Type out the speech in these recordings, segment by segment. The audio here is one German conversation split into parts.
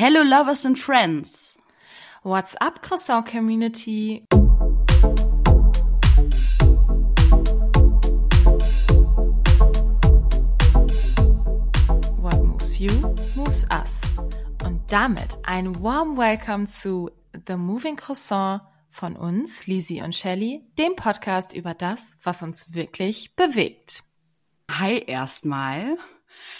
Hello lovers and friends. What's up, Croissant Community? What moves you, moves us. Und damit ein warm welcome zu The Moving Croissant von uns, Lisi und Shelly, dem Podcast über das, was uns wirklich bewegt. Hi erstmal.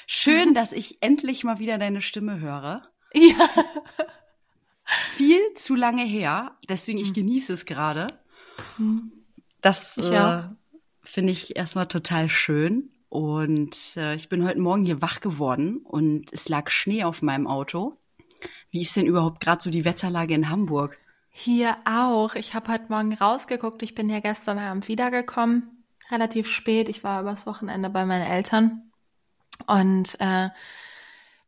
Schön, dass ich endlich mal wieder deine Stimme höre. Ja. Viel zu lange her, deswegen ich genieße es gerade. Das Ich äh, finde ich erstmal total schön. Und äh, ich bin heute Morgen hier wach geworden und es lag Schnee auf meinem Auto. Wie ist denn überhaupt gerade so die Wetterlage in Hamburg? Hier auch. Ich habe heute Morgen rausgeguckt. Ich bin ja gestern Abend wiedergekommen, relativ spät. Ich war übers Wochenende bei meinen Eltern und äh,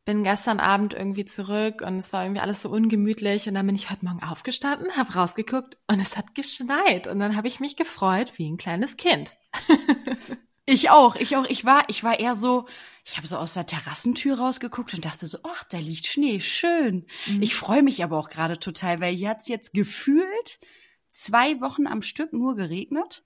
bin gestern Abend irgendwie zurück und es war irgendwie alles so ungemütlich und dann bin ich heute Morgen aufgestanden, habe rausgeguckt und es hat geschneit und dann habe ich mich gefreut wie ein kleines Kind. Ich auch, ich auch. Ich war, ich war eher so, ich habe so aus der Terrassentür rausgeguckt und dachte so, ach, da liegt Schnee, schön. Ich freue mich aber auch gerade total, weil hier hat's jetzt gefühlt zwei Wochen am Stück nur geregnet.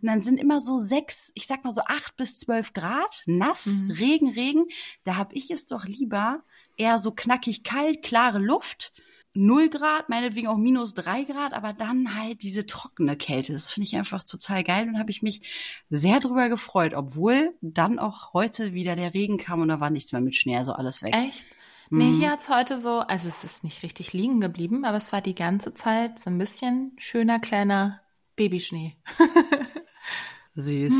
Und dann sind immer so sechs, ich sag mal so acht bis zwölf Grad, nass, Regen, Regen. Da hab ich es doch lieber eher so knackig kalt, klare Luft. Null Grad, meinetwegen auch minus drei Grad, aber dann halt diese trockene Kälte. Das finde ich einfach total geil und habe ich mich sehr drüber gefreut, obwohl dann auch heute wieder der Regen kam und da war nichts mehr mit Schnee, also alles weg. Echt? Nee, hier hat's heute so, also es ist nicht richtig liegen geblieben, aber es war die ganze Zeit so ein bisschen schöner kleiner Babyschnee. Süß.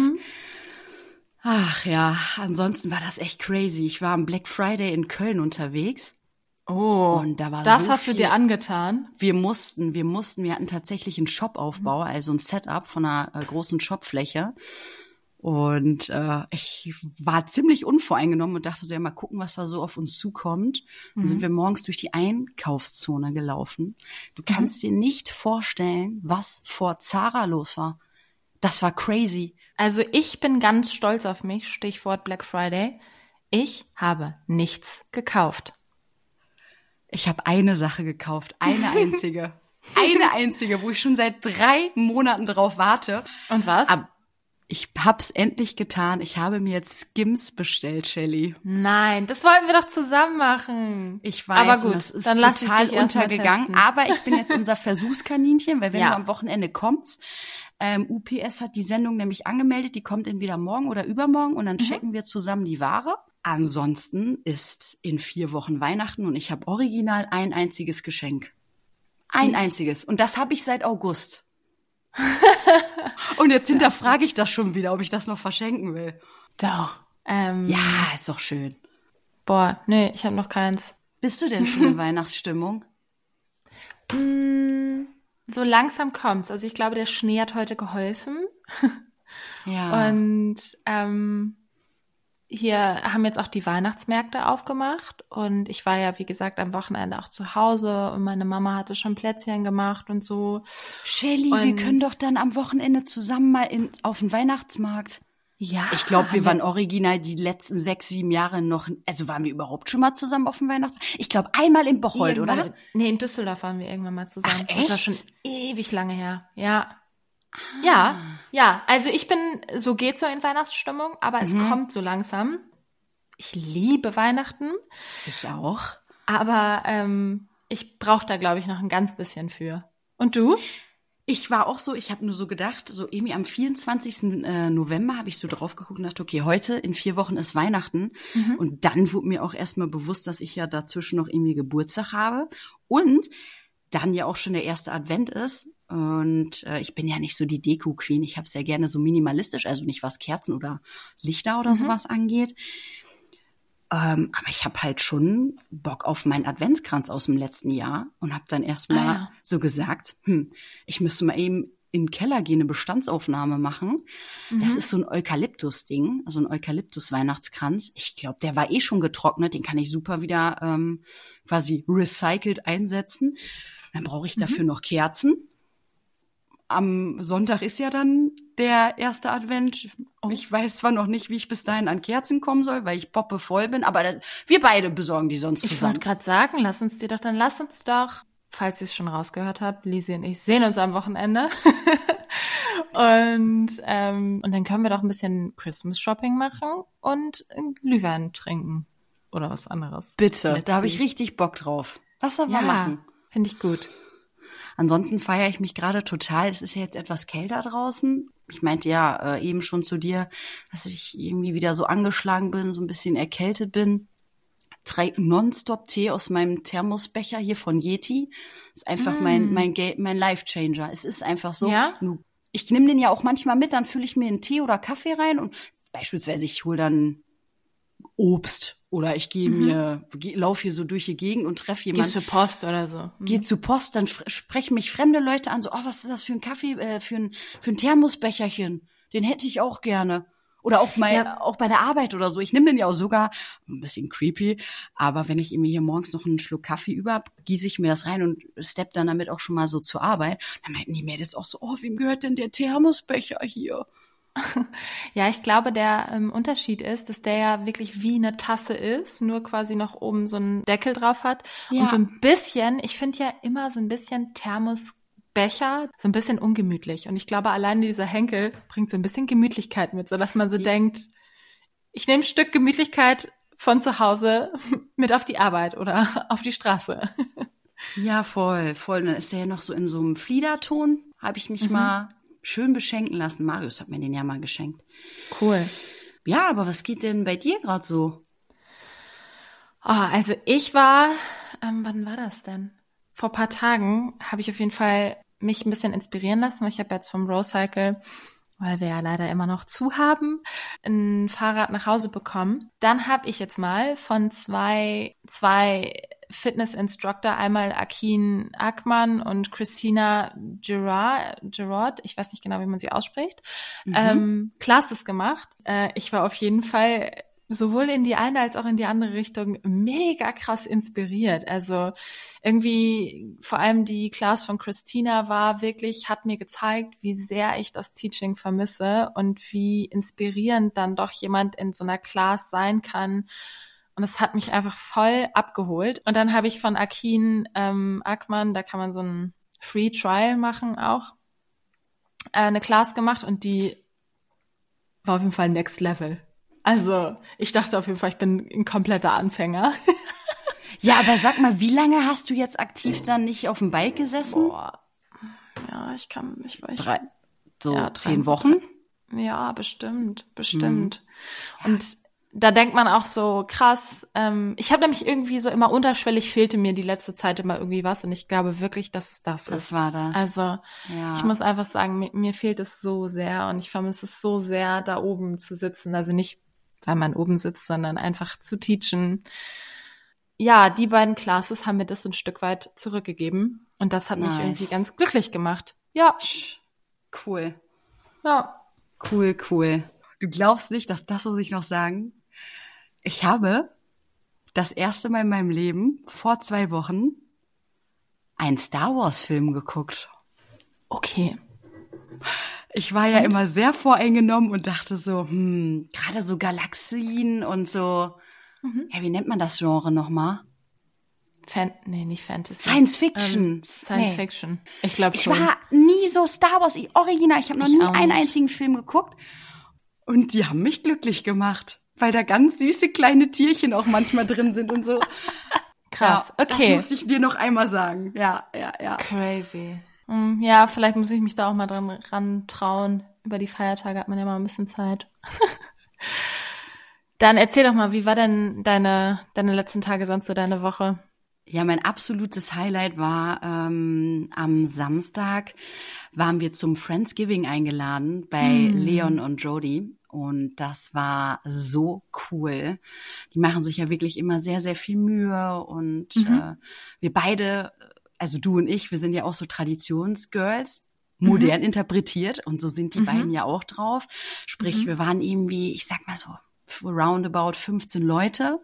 Ach ja, ansonsten war das echt crazy. Ich war am Black Friday in Köln unterwegs. Oh, Und da war das so hast du viel- dir angetan? Wir mussten, wir mussten, wir hatten tatsächlich einen Shopaufbau, also ein Setup von einer äh, großen Shopfläche. Und äh, ich war ziemlich unvoreingenommen und dachte so, ja, mal gucken, was da so auf uns zukommt. Dann sind wir morgens durch die Einkaufszone gelaufen. Du kannst dir nicht vorstellen, was vor Zara los war. Das war crazy. Also ich bin ganz stolz auf mich, Stichwort Black Friday. Ich habe nichts gekauft. Ich habe eine Sache gekauft, eine einzige. eine einzige, wo ich schon seit drei Monaten drauf warte. Und was? Aber ich hab's endlich getan. Ich habe mir jetzt Skims bestellt, Shelly. Nein, das wollten wir doch zusammen machen. Ich weiß, Aber gut, das ist dann total untergegangen. Aber ich bin jetzt unser Versuchskaninchen, weil wenn Ja. du am Wochenende kommst, ähm, UPS hat die Sendung nämlich angemeldet, die kommt entweder morgen oder übermorgen und dann Mhm. checken wir zusammen die Ware. Ansonsten ist in vier Wochen Weihnachten und ich habe original ein einziges Geschenk. Ein einziges. Und das habe ich seit August. und jetzt hinterfrage ich das schon wieder, ob ich das noch verschenken will. Doch. Ähm, Ja, ist doch schön. Boah, nee, ich habe noch keins. Bist du denn schon in Weihnachtsstimmung? Mm, So langsam kommt's. Also ich glaube, der Schnee hat heute geholfen. Ja. Und ähm, hier haben jetzt auch die Weihnachtsmärkte aufgemacht. Und ich war ja, wie gesagt, am Wochenende auch zu Hause und meine Mama hatte schon Plätzchen gemacht und so. Shelly, wir können doch dann am Wochenende zusammen mal in, auf den Weihnachtsmarkt. Ja. Ich glaube, wir waren original die letzten sechs, sieben Jahre noch, also waren wir überhaupt schon mal zusammen auf dem Weihnachtsmarkt? Ich glaube, einmal in Bocholt, Irgendwann- oder? Nee, in Düsseldorf waren wir irgendwann mal zusammen. Ach, Das war echt? schon ewig lange her. Ja. Ja, ja. Also ich bin, so geht so in Weihnachtsstimmung, aber es kommt so langsam. Ich liebe Weihnachten, Ich auch. aber ähm, ich brauche da, glaube ich, noch ein ganz bisschen für. Und du? Ich war auch so, ich habe nur so gedacht, so irgendwie am 24. äh, November habe ich so drauf geguckt und dachte, okay, heute in vier Wochen ist Weihnachten. Und dann wurde mir auch erstmal bewusst, dass ich ja dazwischen noch irgendwie Geburtstag habe. Und dann ja auch schon der erste Advent ist. Und äh, ich bin ja nicht so die Deko-Queen. Ich habe es ja gerne so minimalistisch, also nicht was Kerzen oder Lichter oder sowas angeht. Ähm, aber ich habe halt schon Bock auf meinen Adventskranz aus dem letzten Jahr und habe dann erstmal Ah, ja. so gesagt, hm, ich müsste mal eben in den Keller gehen, eine Bestandsaufnahme machen. Das ist so ein Eukalyptus-Ding, also ein Eukalyptus-Weihnachtskranz. Ich glaube, der war eh schon getrocknet, den kann ich super wieder ähm, quasi recycelt einsetzen. Dann brauche ich dafür noch Kerzen. Am Sonntag ist ja dann der erste Advent. Oh. Ich weiß zwar noch nicht, wie ich bis dahin an Kerzen kommen soll, weil ich poppe voll bin, aber dann, wir beide besorgen die sonst zusammen. Ich wollte gerade sagen, lass uns die doch, dann lass uns doch, falls ihr es schon rausgehört habt, Lisi und ich sehen uns am Wochenende. und, ähm, und dann können wir doch ein bisschen Christmas Shopping machen und Glühwein trinken. Oder was anderes. Bitte, Let's da habe ich richtig Bock drauf. Lass doch mal ja, machen. Finde ich gut. Ansonsten feiere ich mich gerade total. Es ist ja jetzt etwas kälter draußen. Ich meinte ja äh, eben schon zu dir, dass ich irgendwie wieder so angeschlagen bin, so ein bisschen erkältet bin. Trinke nonstop Tee aus meinem Thermosbecher hier von Yeti. ist einfach mm. mein mein mein Life Changer. Es ist einfach so. Ja? Ich nehme den ja auch manchmal mit, dann fülle ich mir einen Tee oder Kaffee rein und beispielsweise ich hole dann Obst oder ich gehe mhm. mir, laufe hier so durch die Gegend und treffe jemanden. Geh zur Post oder so. Mhm. Geh zur Post, dann sprechen mich fremde Leute an, so, oh, was ist das für ein Kaffee, äh, für ein, für ein Thermosbecherchen? Den hätte ich auch gerne. Oder auch mal, ja. auch bei der Arbeit oder so. Ich nehme den ja auch sogar, ein bisschen creepy, aber wenn ich mir hier morgens noch einen Schluck Kaffee über hab, gieße ich mir das rein und stepp dann damit auch schon mal so zur Arbeit. Dann meinten die Mädels auch so, oh, wem gehört denn der Thermosbecher hier? Ja, ich glaube, der ähm, Unterschied ist, dass der ja wirklich wie eine Tasse ist, nur quasi noch oben so einen Deckel drauf hat. Ja. Und so ein bisschen, ich finde ja immer so ein bisschen Thermosbecher, so ein bisschen ungemütlich. Und ich glaube, allein dieser Henkel bringt so ein bisschen Gemütlichkeit mit, so dass man so ja. denkt, ich nehme ein Stück Gemütlichkeit von zu Hause mit auf die Arbeit oder auf die Straße. Ja, voll, voll. Dann ist der ja noch so in so einem Fliederton, habe ich mich mhm. mal schön beschenken lassen. Marius hat mir den ja mal geschenkt. Cool. Ja, aber was geht denn bei dir gerade so? Oh, also ich war, ähm, wann war das denn? Vor paar Tagen habe ich auf jeden Fall mich ein bisschen inspirieren lassen. Ich habe jetzt vom Rowcycle, weil wir ja leider immer noch zu haben, ein Fahrrad nach Hause bekommen. Dann habe ich jetzt mal von zwei, zwei Fitness-Instructor, einmal Akin Ackmann und Christina Gerard, Gerard, ich weiß nicht genau, wie man sie ausspricht, mhm. ähm, Classes gemacht. Äh, ich war auf jeden Fall sowohl in die eine als auch in die andere Richtung mega krass inspiriert. Also irgendwie vor allem die Class von Christina war wirklich, hat mir gezeigt, wie sehr ich das Teaching vermisse und wie inspirierend dann doch jemand in so einer Class sein kann und es hat mich einfach voll abgeholt. Und dann habe ich von Akin ähm, Ackmann, da kann man so ein Free Trial machen auch, äh, eine Class gemacht und die war auf jeden Fall Next Level. Also ich dachte auf jeden Fall, ich bin ein kompletter Anfänger. ja, aber sag mal, wie lange hast du jetzt aktiv dann nicht auf dem Bike gesessen? Boah. Ja, ich kann, ich weiß. Drei, so ja, zehn Wochen? Ja, bestimmt, bestimmt. Mhm. Und da denkt man auch so krass. Ähm, ich habe nämlich irgendwie so immer unterschwellig fehlte mir die letzte Zeit immer irgendwie was und ich glaube wirklich, dass es das, das ist. Das war das. Also ja. ich muss einfach sagen, mir, mir fehlt es so sehr und ich vermisse es so sehr, da oben zu sitzen. Also nicht, weil man oben sitzt, sondern einfach zu teachen. Ja, die beiden Classes haben mir das ein Stück weit zurückgegeben und das hat nice. mich irgendwie ganz glücklich gemacht. Ja. Cool. Ja. Cool, cool. Du glaubst nicht, dass das muss ich noch sagen? Ich habe das erste Mal in meinem Leben vor zwei Wochen einen Star Wars Film geguckt. Okay. Ich war ja und? immer sehr voreingenommen und dachte so, hm, gerade so Galaxien und so. Mhm. Ja, wie nennt man das Genre nochmal? Fan nee, nicht Fantasy. Science Fiction. Ähm, Science nee. Fiction. Ich glaube schon. Ich war nie so Star Wars ich, original. Ich habe noch ich nie einen einzigen Film geguckt. Und die haben mich glücklich gemacht weil da ganz süße kleine Tierchen auch manchmal drin sind und so. Krass, ja, okay. Das muss ich dir noch einmal sagen. Ja, ja, ja. Crazy. Hm, ja, vielleicht muss ich mich da auch mal dran ran trauen. Über die Feiertage hat man ja mal ein bisschen Zeit. Dann erzähl doch mal, wie war denn deine, deine letzten Tage sonst so deine Woche? Ja, mein absolutes Highlight war ähm, am Samstag waren wir zum Friendsgiving eingeladen bei hm. Leon und Jody und das war so cool. Die machen sich ja wirklich immer sehr, sehr viel Mühe. Und mhm. äh, wir beide, also du und ich, wir sind ja auch so Traditionsgirls, modern mhm. interpretiert. Und so sind die mhm. beiden ja auch drauf. Sprich, mhm. wir waren irgendwie, ich sag mal so, roundabout 15 Leute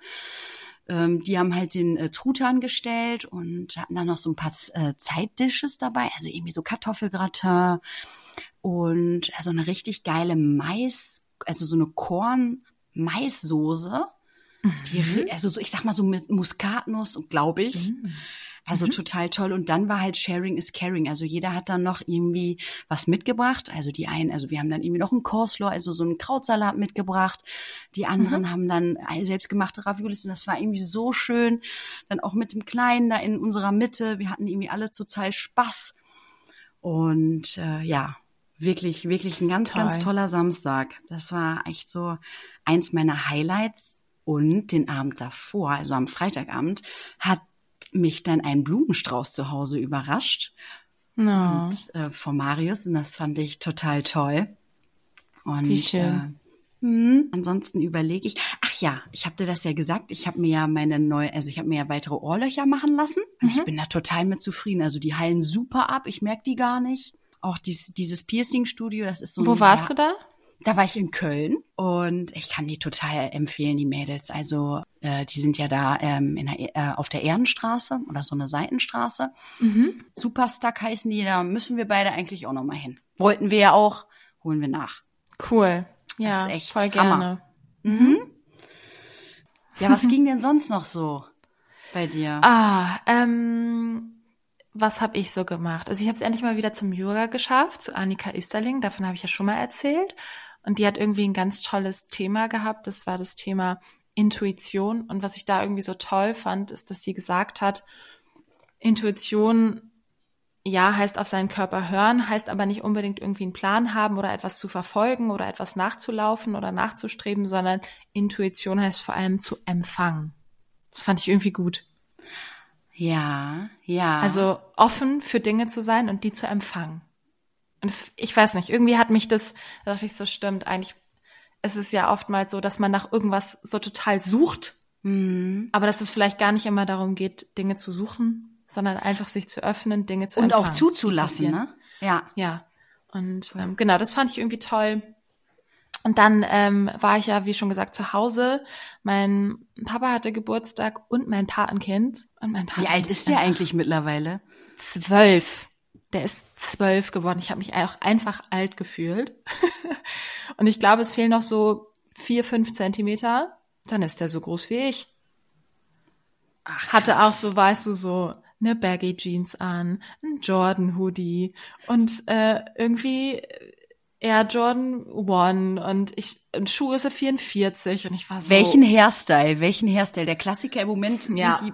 Ähm, die haben halt den äh, Truthahn gestellt und hatten dann noch so ein paar äh, Zeitdishes dabei, also irgendwie so Kartoffelgratin und also eine richtig geile Mais, also so eine Korn-Maissoße. Die, also so, ich sag mal so mit Muskatnuss, glaube ich. Also Mhm. total toll. Und dann war halt Sharing is Caring. Also jeder hat dann noch irgendwie was mitgebracht. Also die einen, also wir haben dann irgendwie noch einen Coleslaw, also so einen Krautsalat mitgebracht. Die anderen Mhm. haben dann selbstgemachte Raviolis und das war irgendwie so schön. Dann auch mit dem Kleinen da in unserer Mitte. Wir hatten irgendwie alle total Spaß. Und äh, ja, wirklich, wirklich ein ganz, Toll. ganz toller Samstag. Das war echt so eins meiner Highlights. Und den Abend davor, also am Freitagabend, hat mich dann ein Blumenstrauß zu Hause überrascht No. und, äh, von Marius und das fand ich total toll. Und, Wie schön. Äh, hm, ansonsten überlege ich, ach ja, ich habe dir das ja gesagt, ich habe mir ja meine neue, also ich habe mir ja weitere Ohrlöcher machen lassen und ich bin da total mit zufrieden. Also die heilen super ab, ich merke die gar nicht. Auch dies, dieses Piercing-Studio, das ist so Wo ein, warst ja, du da? da war ich in Köln und ich kann die total empfehlen, die Mädels. Also äh, die sind ja da ähm, in der, äh, auf der Ehrenstraße oder so eine Seitenstraße. Mhm. Superstuck heißen die, da müssen wir beide eigentlich auch noch mal hin. Wollten wir ja auch, holen wir nach. Cool. Ja, ist echt voll Hammer. gerne. Ja, was ging denn sonst noch so bei dir? Ah, ähm, was habe ich so gemacht? Also ich habe es endlich mal wieder zum Yoga geschafft, zu Annika Isterling, davon habe ich ja schon mal erzählt. Und die hat irgendwie ein ganz tolles Thema gehabt, das war das Thema Intuition. Und was ich da irgendwie so toll fand, ist, dass sie gesagt hat, Intuition, ja, heißt auf seinen Körper hören, heißt aber nicht unbedingt irgendwie einen Plan haben oder etwas zu verfolgen oder etwas nachzulaufen oder nachzustreben, sondern Intuition heißt vor allem zu empfangen. Das fand ich irgendwie gut. Ja, ja. Also offen für Dinge zu sein und die zu empfangen. Und es, ich weiß nicht, irgendwie hat mich das, da dachte ich so, stimmt, eigentlich ist es ja oftmals so, dass man nach irgendwas so total sucht, Mhm. aber dass es vielleicht gar nicht immer darum geht, Dinge zu suchen, sondern einfach sich zu öffnen, Dinge zu und empfangen. auch zuzulassen, ne? Ja. Ja. Und ähm, genau, das fand ich irgendwie toll. Und dann ähm, war ich ja, wie schon gesagt, zu Hause. Mein Papa hatte Geburtstag und mein Patenkind. Und mein Wie Patenkind alt ist der eigentlich mittlerweile? zwölf. Der ist zwölf geworden. Ich habe mich auch einfach alt gefühlt. und ich glaube, es fehlen noch so vier, fünf Zentimeter. Dann ist der so groß wie ich. Ach, Hatte auch so, weißt du, so eine Baggy Jeans an, ein Jordan Hoodie und äh, irgendwie Air Jordan One und ich und Schuhgröße 44 und ich war so Welchen Hairstyle? Welchen Hairstyle? Der Klassiker im Moment sind Ja. die,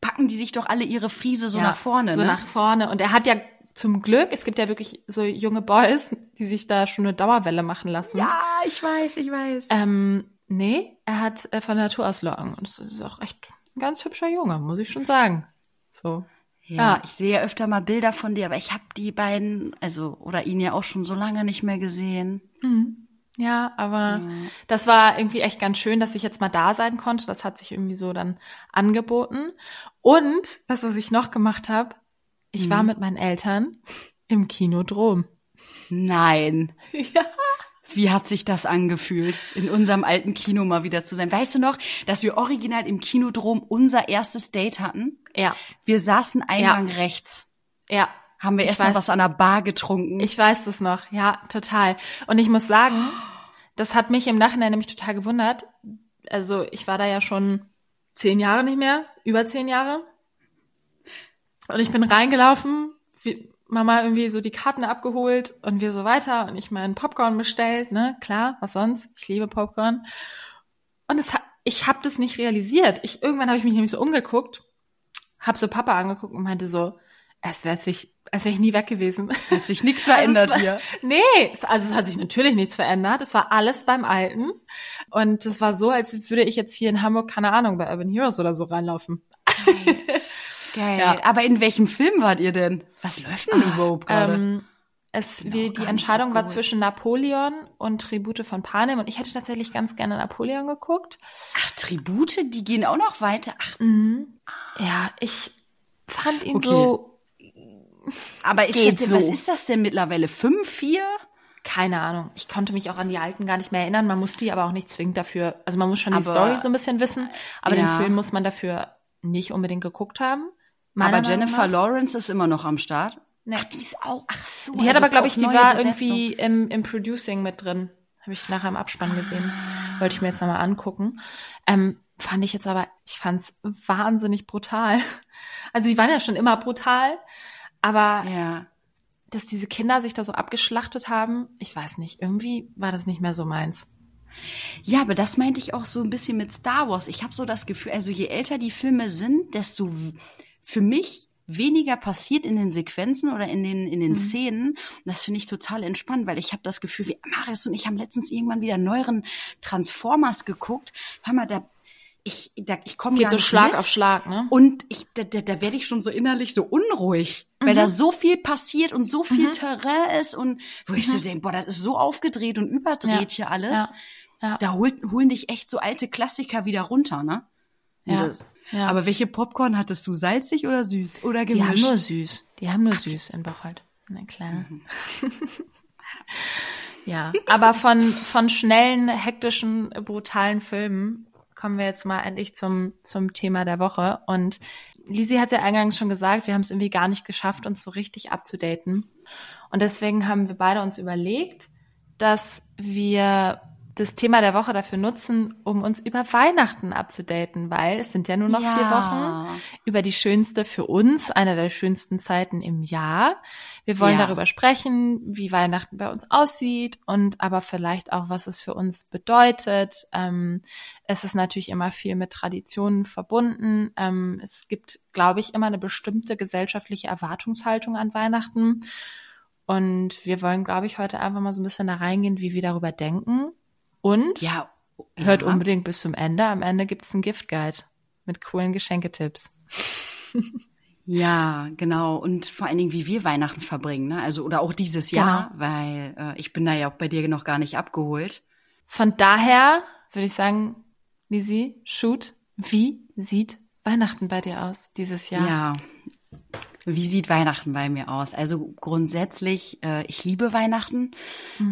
packen die sich doch alle ihre Friese so Ja, nach vorne, So ne? nach vorne. Und er hat ja zum Glück, es gibt ja wirklich so junge Boys, die sich da schon eine Dauerwelle machen lassen. ja, ich weiß, ich weiß. Ähm, nee, er hat äh, von Natur aus Locken. Und das ist auch echt ein ganz hübscher Junge, muss ich schon sagen. So. Ja, Ja. ich sehe ja öfter mal Bilder von dir, aber ich habe die beiden, also oder ihn ja auch schon so lange nicht mehr gesehen. Ja, aber das war irgendwie echt ganz schön, dass ich jetzt mal da sein konnte. Das hat sich irgendwie so dann angeboten. Und was, was ich noch gemacht habe, ich war mit meinen Eltern im Kinodrom. Nein. Ja. Wie hat sich das angefühlt, in unserem alten Kino mal wieder zu sein? Weißt du noch, dass wir original im Kinodrom unser erstes Date hatten? Ja, Wir saßen Eingang rechts. ja. Haben wir Ich erst mal weiß. was an der Bar getrunken. Ich weiß das noch, ja, total. Und ich muss sagen, das hat mich im Nachhinein nämlich total gewundert. Also ich war da ja schon zehn Jahre nicht mehr, über zehn Jahre. Und ich bin reingelaufen, wie Mama irgendwie so die Karten abgeholt und wir so weiter und ich meinen Popcorn bestellt, ne, klar, was sonst? Ich liebe Popcorn. Und es hat, ich habe das nicht realisiert. Ich irgendwann habe ich mich nämlich so umgeguckt, habe so Papa angeguckt und meinte so, es wäre als wäre ich, als wär ich nie weg gewesen. hat sich nichts verändert Also es hier. war, Nee, also es hat sich natürlich nichts verändert. Es war alles beim Alten. Und es war so, als würde ich jetzt hier in Hamburg, keine Ahnung, bei Urban Heroes oder so reinlaufen. Geil. Ja. Aber in welchem Film wart ihr denn? Was läuft denn überhaupt gerade? Ähm, es, Genau, wie, die Entscheidung war zwischen Napoleon und Tribute von Panem. Und ich hätte tatsächlich ganz gerne Napoleon geguckt. Ach, Tribute, die gehen auch noch weiter. Ach, Ja, ich fand ihn Okay. so, aber ist Geht das, denn- was so. ist das denn mittlerweile? Fünf, vier? keine Ahnung. Ich konnte mich auch an die alten gar nicht mehr erinnern. Man muss die aber auch nicht zwingend dafür, also man muss schon die Aber- Story so ein bisschen wissen, aber Ja. den Film muss man dafür nicht unbedingt geguckt haben. Aber meiner Meinung Jennifer. Lawrence ist immer noch am Start. Nee. Ach, die ist auch, ach so. Die hat also aber, glaube ich, die war Besetzung. irgendwie im, im Producing mit drin. Habe ich nachher im Abspann gesehen. Wollte ich mir jetzt nochmal angucken. Ähm, fand ich jetzt aber, ich fand's wahnsinnig brutal. Also die waren ja schon immer brutal, aber Ja. dass diese Kinder sich da so abgeschlachtet haben, ich weiß nicht, irgendwie war das nicht mehr so meins. Ja, aber das meinte ich auch so ein bisschen mit Star Wars. Ich habe so das Gefühl, also je älter die Filme sind, desto für mich weniger passiert in den Sequenzen oder in den in Mhm. den Szenen. Das finde ich total entspannt, weil ich habe das Gefühl, wie Marius und ich haben letztens irgendwann wieder neueren Transformers geguckt. Hör mal, da ich da, ich komme Geht gar so Schlag mit. auf Schlag, ne? Und ich, da, da, da werde ich schon so innerlich so unruhig, weil Mhm. da so viel passiert und so viel Terrain ist und wo ich so denke, boah, das ist so aufgedreht und überdreht Mhm. Ja. hier alles. Ja. Ja. Da holt, holen dich echt so alte Klassiker wieder runter, ne? Und Ja. Das, Ja. Aber welche Popcorn hattest du? Salzig oder süß? Oder Die haben gemischt? nur süß. Die haben nur süß in Bocholt. Na klar. Mhm. ja, aber von, von schnellen, hektischen, brutalen Filmen kommen wir jetzt mal endlich zum, zum Thema der Woche. Und Lisi hat ja eingangs schon gesagt, wir haben es irgendwie gar nicht geschafft, uns so richtig abzudaten. Und deswegen haben wir beide uns überlegt, dass wir das Thema der Woche dafür nutzen, um uns über Weihnachten abzudaten, weil es sind ja nur noch Ja. vier Wochen über die schönste für uns, eine der schönsten Zeiten im Jahr. Wir wollen Ja. darüber sprechen, wie Weihnachten bei uns aussieht und aber vielleicht auch, was es für uns bedeutet. Ähm, es ist natürlich immer viel mit Traditionen verbunden. Ähm, es gibt, glaube ich, immer eine bestimmte gesellschaftliche Erwartungshaltung an Weihnachten. Und wir wollen, glaube ich, heute einfach mal so ein bisschen da reingehen, wie wir darüber denken. Und Ja. hört ja. unbedingt bis zum Ende. Am Ende gibt's einen Giftguide mit coolen Geschenketipps. Ja, genau. Und vor allen Dingen, wie wir Weihnachten verbringen, ne? Also, oder auch dieses Jahr, weil äh, ich bin da ja auch bei dir noch gar nicht abgeholt. Von daher würde ich sagen, Lisi, shoot, wie sieht Weihnachten bei dir aus dieses Jahr? Ja. Wie sieht Weihnachten bei mir aus? Also grundsätzlich, äh, ich liebe Weihnachten.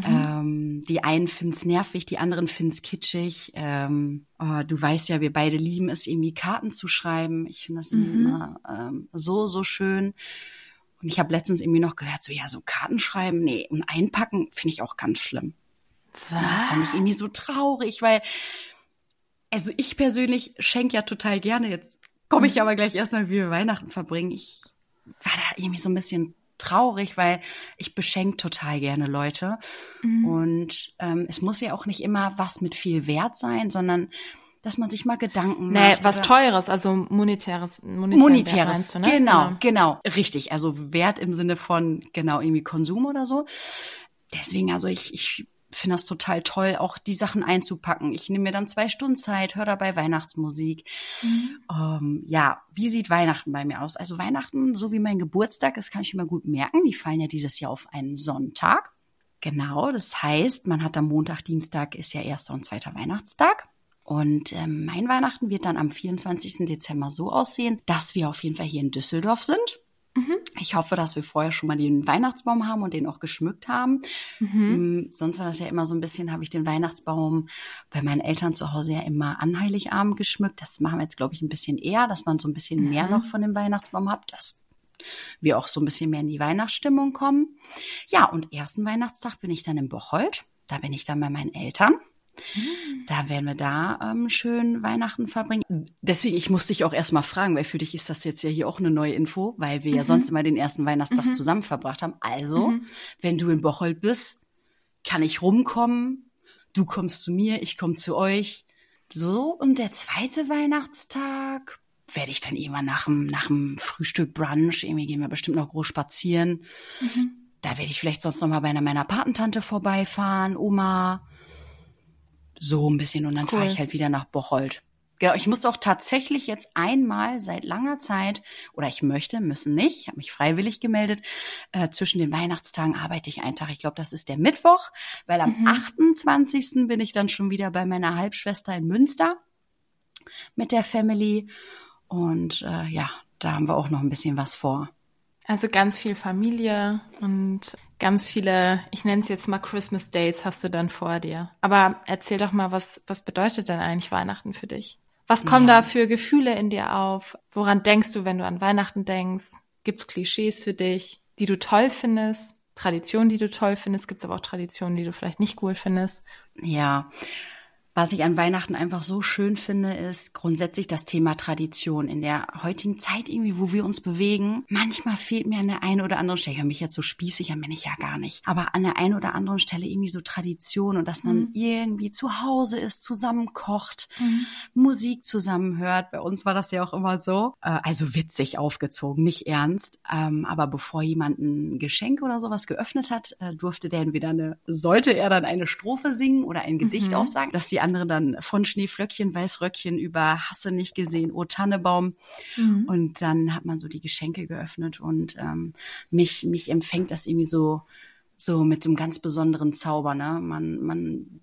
Ähm, die einen finden's nervig, die anderen finden's kitschig. Ähm, oh, du weißt ja, wir beide lieben es, irgendwie Karten zu schreiben. Ich finde das immer ähm, so, so schön. Und ich habe letztens irgendwie noch gehört, so ja, so Karten schreiben, nee, und einpacken finde ich auch ganz schlimm. Das fand ich irgendwie so traurig, weil, also ich persönlich schenke ja total gerne. Jetzt komme ich aber gleich erstmal, wie wir Weihnachten verbringen. Ich war da irgendwie so ein bisschen traurig, weil ich beschenke total gerne Leute. Und ähm, es muss ja auch nicht immer was mit viel Wert sein, sondern dass man sich mal Gedanken Nee, macht. was oder- Teures, also monetäres, Monetäres, meinst du, ne? genau, genau, richtig. Also Wert im Sinne von genau irgendwie Konsum oder so. Deswegen, also ich, ich finde das total toll, auch die Sachen einzupacken. Ich nehme mir dann zwei Stunden Zeit, höre dabei Weihnachtsmusik. Ähm, ja, wie sieht Weihnachten bei mir aus? Also Weihnachten, so wie mein Geburtstag, das kann ich mir gut merken. Die fallen ja dieses Jahr auf einen Sonntag. Genau, das heißt, man hat am Montag, Dienstag ist ja erster und zweiter Weihnachtstag. Und ähm, mein Weihnachten wird dann am 24. Dezember so aussehen, dass wir auf jeden Fall hier in Düsseldorf sind. Ich hoffe, dass wir vorher schon mal den Weihnachtsbaum haben und den auch geschmückt haben. Mm, Sonst war das ja immer so ein bisschen, habe ich den Weihnachtsbaum bei meinen Eltern zu Hause ja immer an Heiligabend geschmückt. Das machen wir jetzt, glaube ich, ein bisschen eher, dass man so ein bisschen mehr noch von dem Weihnachtsbaum hat, dass wir auch so ein bisschen mehr in die Weihnachtsstimmung kommen. Ja, und ersten Weihnachtstag bin ich dann in Bocholt. Da bin ich dann bei meinen Eltern. Da werden wir da ähm, schön Weihnachten verbringen. Deswegen, ich muss dich auch erstmal fragen, weil für dich ist das jetzt ja hier auch eine neue Info, weil wir ja sonst immer den ersten Weihnachtstag zusammen verbracht haben. Also, wenn du in Bocholt bist, kann ich rumkommen. Du kommst zu mir, ich komme zu euch. So, und der zweite Weihnachtstag werde ich dann irgendwann nach dem, nach dem Frühstück, Brunch, irgendwie gehen wir bestimmt noch groß spazieren. Da werde ich vielleicht sonst noch mal bei einer meiner Patentante vorbeifahren, Oma. So ein bisschen und dann Cool. fahre ich halt wieder nach Bocholt. Genau, ich muss auch tatsächlich jetzt einmal seit langer Zeit, oder ich möchte, müssen nicht, ich habe mich freiwillig gemeldet, äh, zwischen den Weihnachtstagen arbeite ich einen Tag. Ich glaube, das ist der Mittwoch, weil am 28. bin ich dann schon wieder bei meiner Halbschwester in Münster mit der Family. Und äh, ja, da haben wir auch noch ein bisschen was vor. Also ganz viel Familie und ganz viele, ich nenne es jetzt mal Christmas Dates, hast du dann vor dir. Aber erzähl doch mal, was, was bedeutet denn eigentlich Weihnachten für dich? Was kommen ja. da für Gefühle in dir auf? Woran denkst du, wenn du an Weihnachten denkst? Gibt's Klischees für dich, die du toll findest? Traditionen, die du toll findest? Gibt's aber auch Traditionen, die du vielleicht nicht cool findest? Ja, was ich an Weihnachten einfach so schön finde, ist grundsätzlich das Thema Tradition. In der heutigen Zeit irgendwie, wo wir uns bewegen, manchmal fehlt mir an der einen oder anderen Stelle, ich höre mich jetzt so spießig an, bin ich ja gar nicht, aber an der einen oder anderen Stelle irgendwie so Tradition und dass man mhm. irgendwie zu Hause ist, zusammen kocht, mhm. Musik zusammen hört. Bei uns war das ja auch immer so. Äh, also witzig aufgezogen, nicht ernst. Ähm, aber bevor jemand ein Geschenk oder sowas geöffnet hat, äh, durfte der entweder eine, sollte er dann eine Strophe singen oder ein Gedicht mhm. aufsagen, dass die andere dann von Schneeflöckchen, Weißröckchen über Hasse nicht gesehen, O Tannebaum. Mhm. Und dann hat man so die Geschenke geöffnet und ähm, mich, mich empfängt das irgendwie so, so mit so einem ganz besonderen Zauber. Ne? Man, man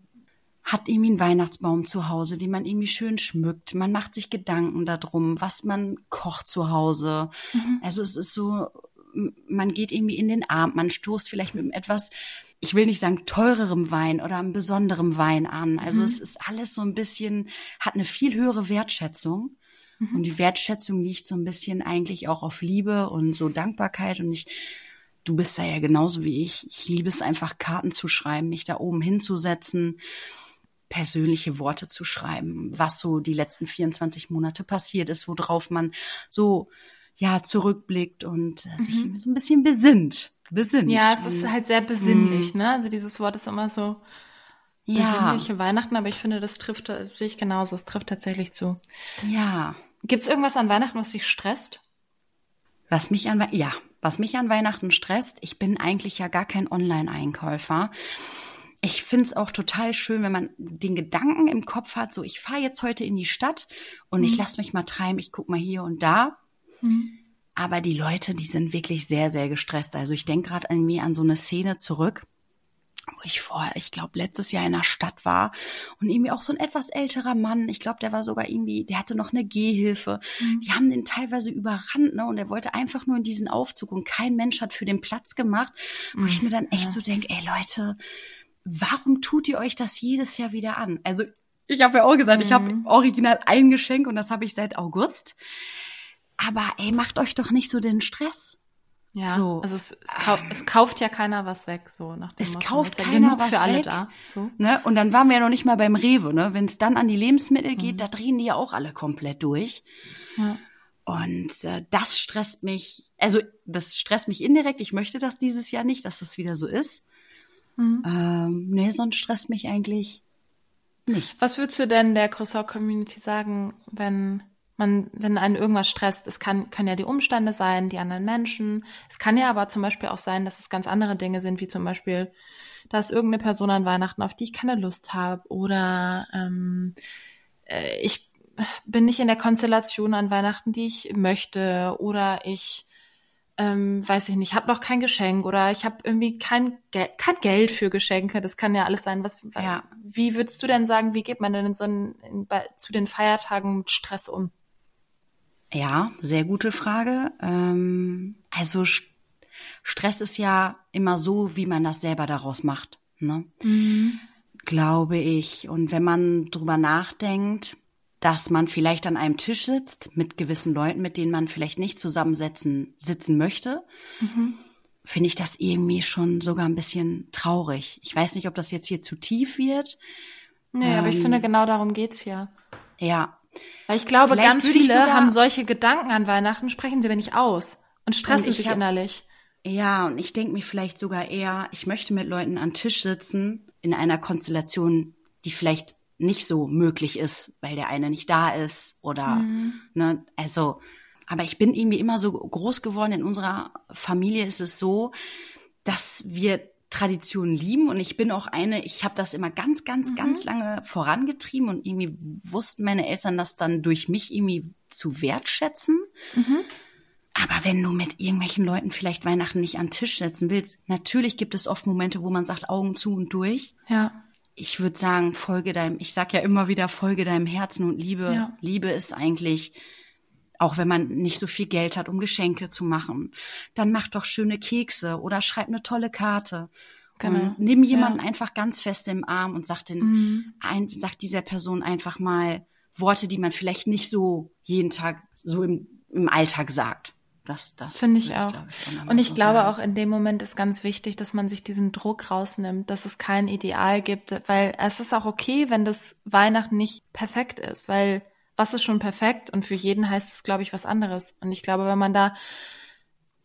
hat irgendwie einen Weihnachtsbaum zu Hause, den man irgendwie schön schmückt. Man macht sich Gedanken darum, was man kocht zu Hause. Mhm. Also es ist so, man geht irgendwie in den Abend, man stoßt vielleicht mit etwas ich will nicht sagen teurerem Wein oder einem besonderen Wein an. Also mhm. es ist alles so ein bisschen, hat eine viel höhere Wertschätzung. Mhm. Und die Wertschätzung liegt so ein bisschen eigentlich auch auf Liebe und so Dankbarkeit. Und ich, du bist da ja genauso wie ich. Ich liebe es einfach, Karten zu schreiben, mich da oben hinzusetzen, persönliche Worte zu schreiben, was so die letzten 24 Monate passiert ist, worauf man so ja zurückblickt und äh, sich mhm. so ein bisschen besinnt besinnt. Ja, es ist halt sehr besinnlich, mm. ne? Also dieses Wort ist immer so besinnliche ja. Weihnachten, aber ich finde, das trifft, sehe ich genauso, es trifft tatsächlich zu. Ja. Gibt's irgendwas an Weihnachten, was dich stresst? Was mich an, ja, was mich an Weihnachten stresst, ich bin eigentlich ja gar kein Online-Einkäufer. Ich find's auch total schön, wenn man den Gedanken im Kopf hat, so ich fahre jetzt heute in die Stadt und mhm. ich lass mich mal treiben, ich guck mal hier und da. Mhm. Aber die Leute, die sind wirklich sehr, sehr gestresst. Also ich denke gerade an mir an so eine Szene zurück, wo ich vorher, ich glaube, letztes Jahr in der Stadt war und irgendwie auch so ein etwas älterer Mann, ich glaube, der war sogar irgendwie, der hatte noch eine Gehhilfe. Mhm. Die haben den teilweise überrannt, ne? Und er wollte einfach nur in diesen Aufzug und kein Mensch hat für den Platz gemacht, wo mhm. ich mir dann echt ja. so denke, ey Leute, warum tut ihr euch das jedes Jahr wieder an? Also ich habe ja auch gesagt, mhm. ich habe original ein Geschenk und das habe ich seit August. Aber ey, macht euch doch nicht so den Stress. Ja, so, also es, es, kau ähm, es kauft ja keiner was weg, so nach dem Es Motto. kauft ja keiner was für alle weg. da. So. Ne? Und dann waren wir ja noch nicht mal beim Rewe, ne? Wenn es dann an die Lebensmittel geht, mhm. da drehen die ja auch alle komplett durch. Ja. Und äh, das stresst mich, also das stresst mich indirekt. Ich möchte das dieses Jahr nicht, dass das wieder so ist. Mhm. Ähm, nee, sonst stresst mich eigentlich nichts. Was würdest du denn der Croissant-Community sagen, wenn man, wenn einen irgendwas stresst, es kann, können ja die Umstände sein, die anderen Menschen. Es kann ja aber zum Beispiel auch sein, dass es ganz andere Dinge sind, wie zum Beispiel, dass irgendeine Person an Weihnachten, auf die ich keine Lust habe, oder ähm, äh, ich bin nicht in der Konstellation an Weihnachten, die ich möchte, oder ich ähm, weiß ich nicht, habe noch kein Geschenk oder ich habe irgendwie kein, Gel kein Geld für Geschenke. Das kann ja alles sein. Was, ja. Wie würdest du denn sagen, wie geht man denn in so ein, in, bei, zu den Feiertagen mit Stress um? Ja, sehr gute Frage. Ähm, also Stress ist ja immer so, wie man das selber daraus macht. Ne? Mhm. Glaube ich. Und wenn man drüber nachdenkt, dass man vielleicht an einem Tisch sitzt mit gewissen Leuten, mit denen man vielleicht nicht zusammensetzen sitzen möchte, mhm. finde ich das irgendwie schon sogar ein bisschen traurig. Ich weiß nicht, ob das jetzt hier zu tief wird. Nee, ähm, aber ich finde, ähm, genau darum geht's ja. Ja, weil ich glaube, Vielleicht ganz viele haben solche Gedanken an Weihnachten, sprechen sie aber nicht aus und stressen und sich hab, innerlich. Ja, und ich denke mir vielleicht sogar eher, ich möchte mit Leuten an Tisch sitzen in einer Konstellation, die vielleicht nicht so möglich ist, weil der eine nicht da ist oder mhm. ne, also aber ich bin irgendwie immer so groß geworden in unserer Familie ist es so, dass wir Tradition lieben und ich bin auch eine, ich habe das immer ganz, ganz, mhm. ganz lange vorangetrieben und irgendwie wussten meine Eltern das dann durch mich irgendwie zu wertschätzen. Mhm. Aber wenn du mit irgendwelchen Leuten vielleicht Weihnachten nicht an den Tisch setzen willst, natürlich gibt es oft Momente, wo man sagt Augen zu und durch. Ja. Ich würde sagen, folge deinem, ich sag ja immer wieder, folge deinem Herzen und Liebe. Ja. Liebe ist eigentlich auch wenn man nicht so viel Geld hat, um Geschenke zu machen, dann mach doch schöne Kekse oder schreib eine tolle Karte. Genau. Und nimm jemanden ja. einfach ganz fest im Arm und sag, den, mhm. ein, sag dieser Person einfach mal Worte, die man vielleicht nicht so jeden Tag so im, im Alltag sagt. Das, das finde ich auch. Ich, und ich so glaube sagen. auch in dem Moment ist ganz wichtig, dass man sich diesen Druck rausnimmt, dass es kein Ideal gibt, weil es ist auch okay, wenn das Weihnachten nicht perfekt ist, weil was ist schon perfekt und für jeden heißt es, glaube ich, was anderes. Und ich glaube, wenn man da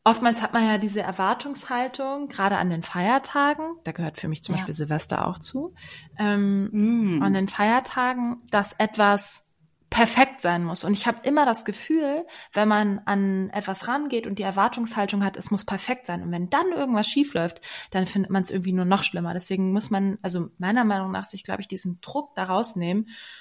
oftmals hat man ja diese Erwartungshaltung, gerade an den Feiertagen, da gehört für mich zum ja. Beispiel Silvester auch zu, ähm, mm. an den Feiertagen, dass etwas perfekt sein muss. Und ich habe immer das Gefühl, wenn man an etwas rangeht und die Erwartungshaltung hat, es muss perfekt sein. Und wenn dann irgendwas schief läuft, dann findet man es irgendwie nur noch schlimmer. Deswegen muss man, also meiner Meinung nach, sich, glaube ich, diesen Druck da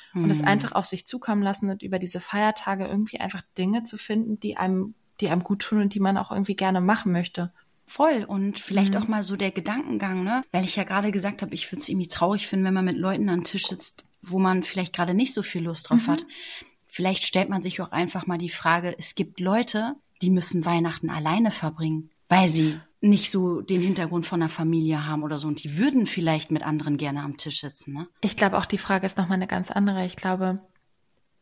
rausnehmen und es hm. einfach auf sich zukommen lassen und über diese Feiertage irgendwie einfach Dinge zu finden, die einem, die einem gut tun und die man auch irgendwie gerne machen möchte. Voll. Und vielleicht mhm. auch mal so der Gedankengang, ne? Weil ich ja gerade gesagt habe, ich würde es irgendwie traurig finden, wenn man mit Leuten an den Tisch sitzt, wo man vielleicht gerade nicht so viel Lust drauf mhm. hat. Vielleicht stellt man sich auch einfach mal die Frage, es gibt Leute, die müssen Weihnachten alleine verbringen, weil sie nicht so den Hintergrund von einer Familie haben oder so und die würden vielleicht mit anderen gerne am Tisch sitzen. Ne? Ich glaube auch die Frage ist nochmal eine ganz andere. Ich glaube,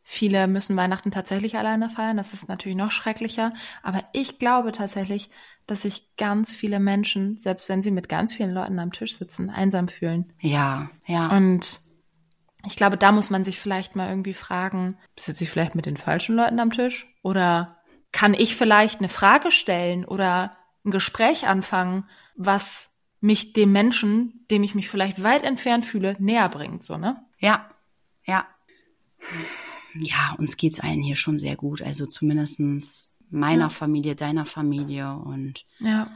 viele müssen Weihnachten tatsächlich alleine feiern. Das ist natürlich noch schrecklicher. Aber ich glaube tatsächlich, dass sich ganz viele Menschen, selbst wenn sie mit ganz vielen Leuten am Tisch sitzen, einsam fühlen. Ja, ja. Und ich glaube, da muss man sich vielleicht mal irgendwie fragen, sitze ich vielleicht mit den falschen Leuten am Tisch? Oder kann ich vielleicht eine Frage stellen oder ein Gespräch anfangen, was mich dem Menschen, dem ich mich vielleicht weit entfernt fühle, näher bringt, so, ne? Ja, ja. Ja, uns geht's allen hier schon sehr gut. Also zumindestens meiner ja. Familie, deiner Familie und ja.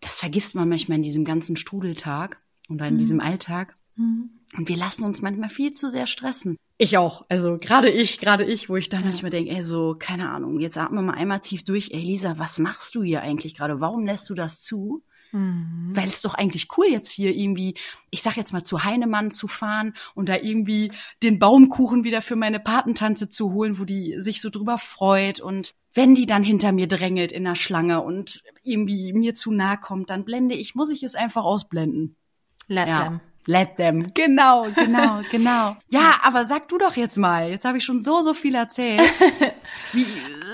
das vergisst man manchmal in diesem ganzen Strudeltag oder in mhm. diesem Alltag. Mhm. Und wir lassen uns manchmal viel zu sehr stressen. Ich auch. Also gerade ich, gerade ich, wo ich dann manchmal denke, ey, so, keine Ahnung, jetzt atmen wir mal einmal tief durch. Ey, Lisa, was machst du hier eigentlich gerade? Warum lässt du das zu? Mhm. Weil es doch eigentlich cool jetzt hier irgendwie, ich sag jetzt mal zu Heinemann zu fahren und da irgendwie den Baumkuchen wieder für meine Patentante zu holen, wo die sich so drüber freut und wenn die dann hinter mir drängelt in der Schlange und irgendwie mir zu nahe kommt, dann blende ich, muss ich es einfach ausblenden. Let ja. them. Let them. Genau, genau, genau. Ja, aber sag du doch jetzt mal. Jetzt habe ich schon so, so viel erzählt. Wie,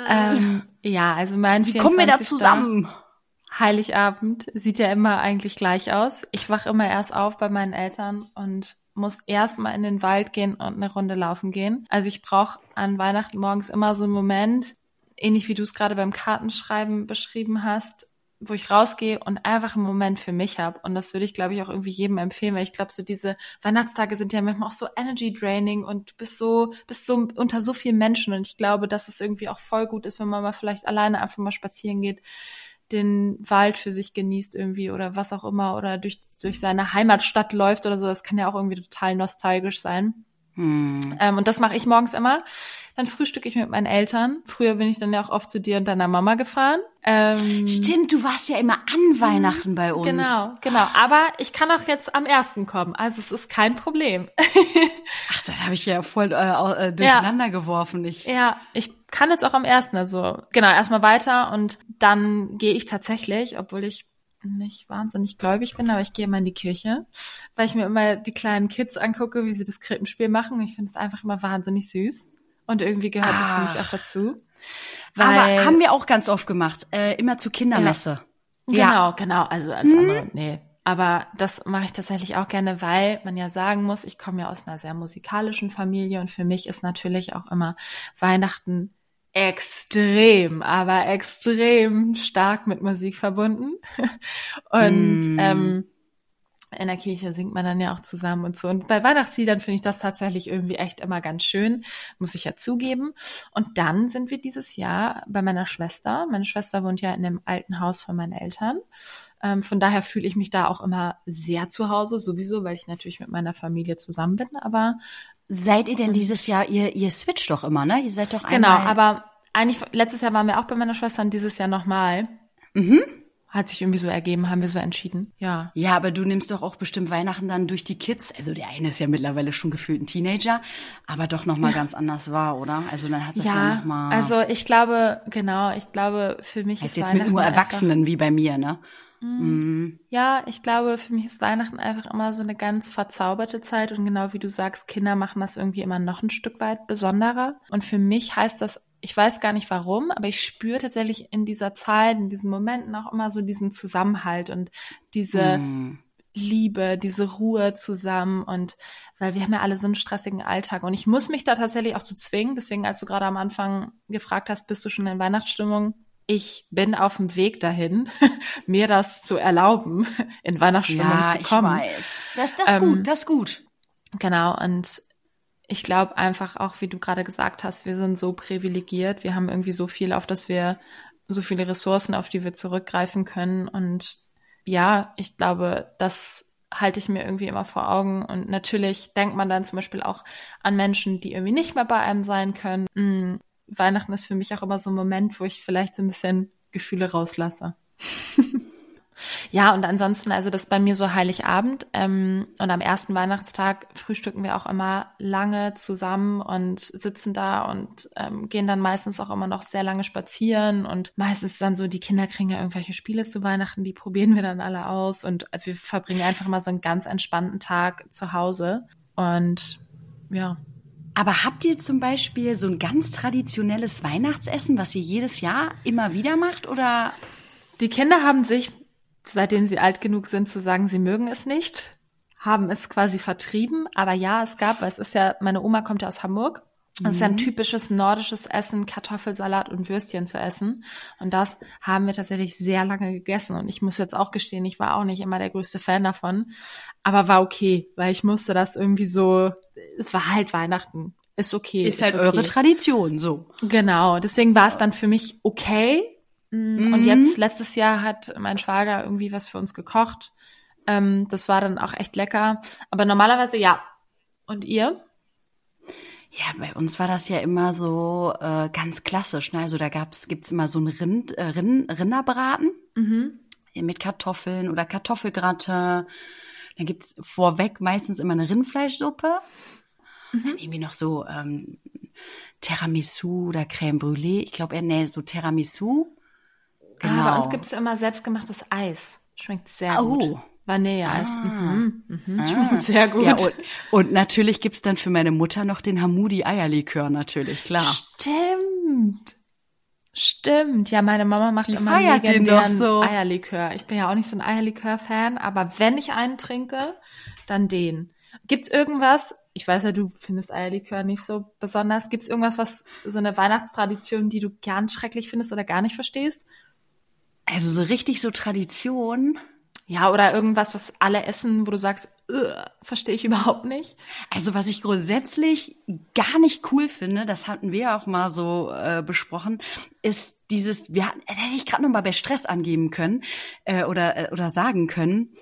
ähm, ja, also mein Wie kommen wir da zusammen? Heiligabend sieht ja immer eigentlich gleich aus. Ich wach immer erst auf bei meinen Eltern und muss erst mal in den Wald gehen und eine Runde laufen gehen. Also ich brauche an Weihnachten morgens immer so einen Moment, ähnlich wie du es gerade beim Kartenschreiben beschrieben hast, wo ich rausgehe und einfach einen Moment für mich habe. Und das würde ich, glaube ich, auch irgendwie jedem empfehlen, weil ich glaube, so diese Weihnachtstage sind ja manchmal auch so energy draining und du bist so, bist so unter so vielen Menschen. Und ich glaube, dass es irgendwie auch voll gut ist, wenn man mal vielleicht alleine einfach mal spazieren geht, den Wald für sich genießt irgendwie oder was auch immer oder durch, durch seine Heimatstadt läuft oder so. Das kann ja auch irgendwie total nostalgisch sein. Hm. Ähm, und das mache ich morgens immer. Dann frühstücke ich mit meinen Eltern. Früher bin ich dann ja auch oft zu dir und deiner Mama gefahren. Ähm, Stimmt, du warst ja immer an Weihnachten bei uns. Genau, genau. Aber ich kann auch jetzt am ersten kommen. Also es ist kein Problem. Ach, das habe ich ja voll äh, äh, durcheinander ja. geworfen. Ich. Ja, ich kann jetzt auch am ersten. Also genau, erstmal weiter und dann gehe ich tatsächlich, obwohl ich nicht wahnsinnig gläubig bin, aber ich gehe immer in die Kirche, weil ich mir immer die kleinen Kids angucke, wie sie das Krippenspiel machen. Ich finde es einfach immer wahnsinnig süß. Und irgendwie gehört ah. das für mich auch dazu. Weil, aber haben wir auch ganz oft gemacht. Äh, immer zur Kindermesse. Ja. Genau, genau. Also als hm. andere, nee. Aber das mache ich tatsächlich auch gerne, weil man ja sagen muss, ich komme ja aus einer sehr musikalischen Familie und für mich ist natürlich auch immer Weihnachten extrem, aber extrem stark mit Musik verbunden. Und mm. ähm, in der Kirche singt man dann ja auch zusammen und so. Und bei Weihnachtsliedern finde ich das tatsächlich irgendwie echt immer ganz schön, muss ich ja zugeben. Und dann sind wir dieses Jahr bei meiner Schwester. Meine Schwester wohnt ja in dem alten Haus von meinen Eltern. Ähm, von daher fühle ich mich da auch immer sehr zu Hause, sowieso, weil ich natürlich mit meiner Familie zusammen bin. Aber Seid ihr denn dieses Jahr, ihr, ihr switcht doch immer, ne? Ihr seid doch genau, einmal... Genau, aber eigentlich, letztes Jahr waren wir auch bei meiner Schwester und dieses Jahr nochmal. Mhm. hat sich irgendwie so ergeben, haben wir so entschieden. Ja. Ja, aber du nimmst doch auch bestimmt Weihnachten dann durch die Kids. Also der eine ist ja mittlerweile schon gefühlt ein Teenager, aber doch noch mal ja. ganz anders war, oder? Also dann hat es ja, ja noch mal. Also ich glaube, genau, ich glaube für mich ist jetzt mit nur Erwachsenen wie bei mir, ne? Mhm. Ja, ich glaube, für mich ist Weihnachten einfach immer so eine ganz verzauberte Zeit und genau wie du sagst, Kinder machen das irgendwie immer noch ein Stück weit besonderer. Und für mich heißt das ich weiß gar nicht warum, aber ich spüre tatsächlich in dieser Zeit, in diesen Momenten auch immer so diesen Zusammenhalt und diese mm. Liebe, diese Ruhe zusammen und weil wir haben ja alle so einen stressigen Alltag und ich muss mich da tatsächlich auch zu zwingen. Deswegen, als du gerade am Anfang gefragt hast, bist du schon in Weihnachtsstimmung? Ich bin auf dem Weg dahin, mir das zu erlauben, in Weihnachtsstimmung ja, zu kommen. Ich weiß. Das, das ist ähm, gut, das ist gut. Genau, und ich glaube einfach auch, wie du gerade gesagt hast, wir sind so privilegiert, wir haben irgendwie so viel, auf das wir, so viele Ressourcen, auf die wir zurückgreifen können. Und ja, ich glaube, das halte ich mir irgendwie immer vor Augen. Und natürlich denkt man dann zum Beispiel auch an Menschen, die irgendwie nicht mehr bei einem sein können. Weihnachten ist für mich auch immer so ein Moment, wo ich vielleicht so ein bisschen Gefühle rauslasse. Ja, und ansonsten, also das bei mir so Heiligabend ähm, und am ersten Weihnachtstag frühstücken wir auch immer lange zusammen und sitzen da und ähm, gehen dann meistens auch immer noch sehr lange spazieren und meistens dann so, die Kinder kriegen ja irgendwelche Spiele zu Weihnachten, die probieren wir dann alle aus und wir verbringen einfach mal so einen ganz entspannten Tag zu Hause und ja. Aber habt ihr zum Beispiel so ein ganz traditionelles Weihnachtsessen, was ihr jedes Jahr immer wieder macht oder? Die Kinder haben sich seitdem sie alt genug sind zu sagen, sie mögen es nicht, haben es quasi vertrieben. Aber ja, es gab, weil es ist ja, meine Oma kommt ja aus Hamburg. Mhm. Es ist ja ein mhm. typisches nordisches Essen, Kartoffelsalat und Würstchen zu essen. Und das haben wir tatsächlich sehr lange gegessen. Und ich muss jetzt auch gestehen, ich war auch nicht immer der größte Fan davon. Aber war okay, weil ich musste das irgendwie so, es war halt Weihnachten. Ist okay. Ist, ist halt okay. eure Tradition, so. Genau. Deswegen war es dann für mich okay. Mhm. Und jetzt, letztes Jahr hat mein Schwager irgendwie was für uns gekocht. Ähm, das war dann auch echt lecker. Aber normalerweise ja. Und ihr? Ja, bei uns war das ja immer so äh, ganz klassisch. Ne? Also da gab's gibt's immer so ein Rind, äh, Rind, Rinderbraten mhm. mit Kartoffeln oder Kartoffelgratte. Dann gibt's vorweg meistens immer eine Rindfleischsuppe. Mhm. Dann irgendwie noch so ähm, Tiramisu oder Crème Brûlée. Ich glaube, er nee, so Tiramisu. Genau. Ah, bei uns gibt es immer selbstgemachtes Eis. Schmeckt sehr oh. gut. Vanilleeis. Ah. Mhm. Mhm. Ah. Sehr gut. Ja, und, und natürlich gibt's dann für meine Mutter noch den Hamudi Eierlikör natürlich, klar. Stimmt. Stimmt. Ja, meine Mama macht Die immer legendären so. Eierlikör. Ich bin ja auch nicht so ein Eierlikör-Fan, aber wenn ich einen trinke, dann den. Gibt's irgendwas, ich weiß ja, du findest Eierlikör nicht so besonders, gibt's irgendwas, was so eine Weihnachtstradition, die du gern schrecklich findest oder gar nicht verstehst? Also so richtig so Tradition. Ja, oder irgendwas, was alle essen, wo du sagst, verstehe ich überhaupt nicht. Also was ich grundsätzlich gar nicht cool finde, das hatten wir auch mal so äh, besprochen, ist dieses, wir hatten, hätte ich gerade noch mal bei Stress angeben können äh, oder äh, oder sagen können,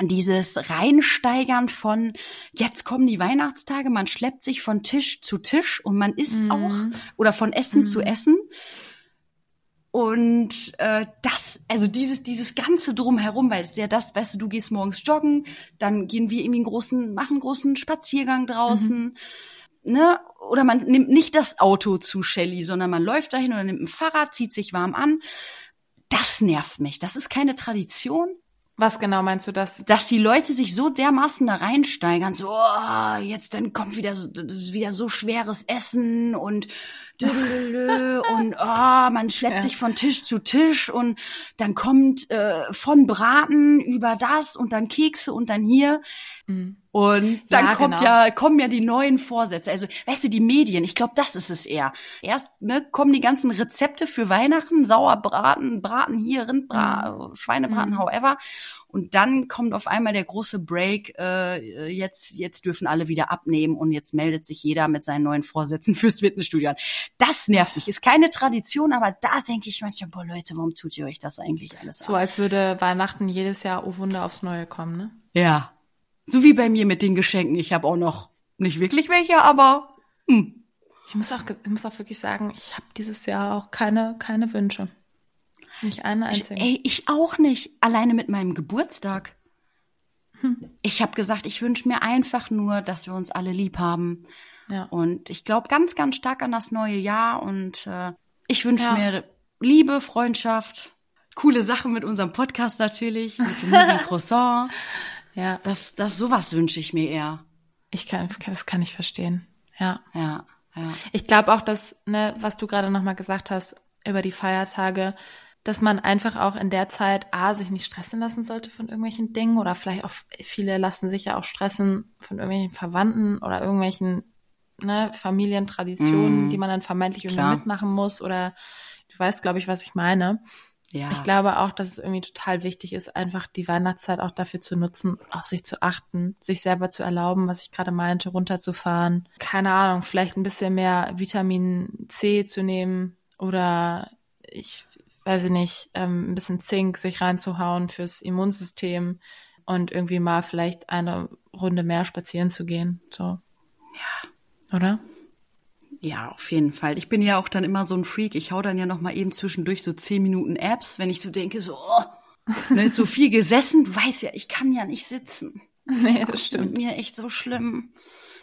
dieses Reinsteigern von jetzt kommen die Weihnachtstage, man schleppt sich von Tisch zu Tisch und man isst mm. auch oder von Essen mm. zu mhm. Essen und äh, das, also dieses, dieses ganze drumherum, weil es ist ja das, weißt du, du gehst morgens joggen, dann gehen wir irgendwie einen großen, machen einen großen Spaziergang draußen. Mhm. Ne? Oder man nimmt nicht das Auto zu Shelly, sondern man läuft dahin oder nimmt ein Fahrrad, zieht sich warm an. Das nervt mich. Das ist keine Tradition. Was genau meinst du das? Dass die Leute sich so dermaßen da reinsteigern, so, oh, jetzt dann kommt wieder, wieder so schweres Essen und und oh, man schleppt ja. sich von Tisch zu Tisch und dann kommt äh, von Braten über das und dann Kekse und dann hier. Mhm. Und dann ja, kommt genau. ja, kommen ja die neuen Vorsätze. Also, weißt du, die Medien, ich glaube, das ist es eher. Erst ne, kommen die ganzen Rezepte für Weihnachten, Sauerbraten, Braten hier, Rindbraten, mhm. Schweinebraten, mhm. however. Und dann kommt auf einmal der große Break, äh, jetzt, jetzt dürfen alle wieder abnehmen und jetzt meldet sich jeder mit seinen neuen Vorsätzen fürs Fitnessstudio an. Das nervt mich. Ist keine Tradition, aber da denke ich manchmal, boah Leute, warum tut ihr euch das eigentlich alles So, an? als würde Weihnachten jedes Jahr, oh Wunder, aufs Neue kommen, ne? Ja, so wie bei mir mit den Geschenken. Ich habe auch noch nicht wirklich welche, aber hm. Ich muss auch, ich muss auch wirklich sagen, ich habe dieses Jahr auch keine, keine Wünsche. Nicht eine einzige. Ey, ich auch nicht. Alleine mit meinem Geburtstag. Ich habe gesagt, ich wünsche mir einfach nur, dass wir uns alle lieb haben. Ja. Und ich glaube ganz, ganz stark an das neue Jahr. Und äh, ich wünsche Ja. mir Liebe, Freundschaft, coole Sachen mit unserem Podcast natürlich, mit dem Croissant. Ja, Das, das sowas wünsche ich mir eher. ich kann, das kann ich verstehen. Ja. Ja, ja. Ich glaube auch, dass, ne, was du gerade nochmal gesagt hast über die Feiertage, dass man einfach auch in der Zeit A, sich nicht stressen lassen sollte von irgendwelchen Dingen oder vielleicht auch viele lassen sich ja auch stressen von irgendwelchen Verwandten oder irgendwelchen ne, Familientraditionen, Mm, die man dann vermeintlich irgendwie mitmachen muss oder du weißt, glaube ich, was ich meine. Ja. Ich glaube auch, dass es irgendwie total wichtig ist, einfach die Weihnachtszeit auch dafür zu nutzen, auf sich zu achten, sich selber zu erlauben, was ich gerade meinte, runterzufahren. Keine Ahnung, vielleicht ein bisschen mehr Vitamin C zu nehmen oder ich weiß ich nicht, ähm, ein bisschen Zink sich reinzuhauen fürs Immunsystem und irgendwie mal vielleicht eine Runde mehr spazieren zu gehen. So. Ja. Oder? Ja, auf jeden Fall. Ich bin ja auch dann immer so ein Freak. Ich hau dann ja noch mal eben zwischendurch so zehn Minuten Apps, wenn ich so denke, so, oh, ne, so viel gesessen. Du weißt ja, ich kann ja nicht sitzen. Nee, ja das stimmt. Mit mir echt so schlimm.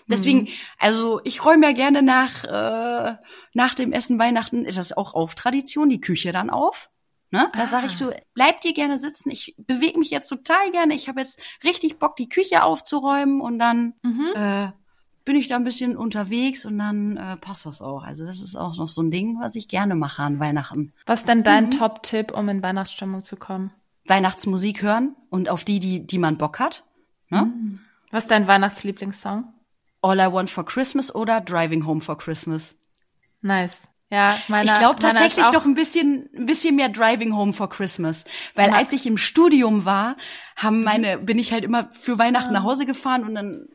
Deswegen, also ich räume ja gerne nach äh, nach dem Essen Weihnachten, ist das auch auf Tradition, die Küche dann auf. Ne? Da sage ich so, bleib dir gerne sitzen. Ich bewege mich jetzt total gerne. Ich habe jetzt richtig Bock, die Küche aufzuräumen und dann äh, bin ich da ein bisschen unterwegs und dann äh, passt das auch. Also das ist auch noch so ein Ding, was ich gerne mache an Weihnachten. Was ist denn dein Top-Tipp, um in Weihnachtsstimmung zu kommen? Weihnachtsmusik hören und auf die, die, die man Bock hat. Ne? Was ist dein Weihnachtslieblingssong? All I Want for Christmas oder Driving Home for Christmas. Nice. Ja, meiner, ich glaube tatsächlich noch ein bisschen, ein bisschen mehr Driving Home for Christmas, weil als ich im Studium war, haben meine, bin ich halt immer für Weihnachten nach Hause gefahren und dann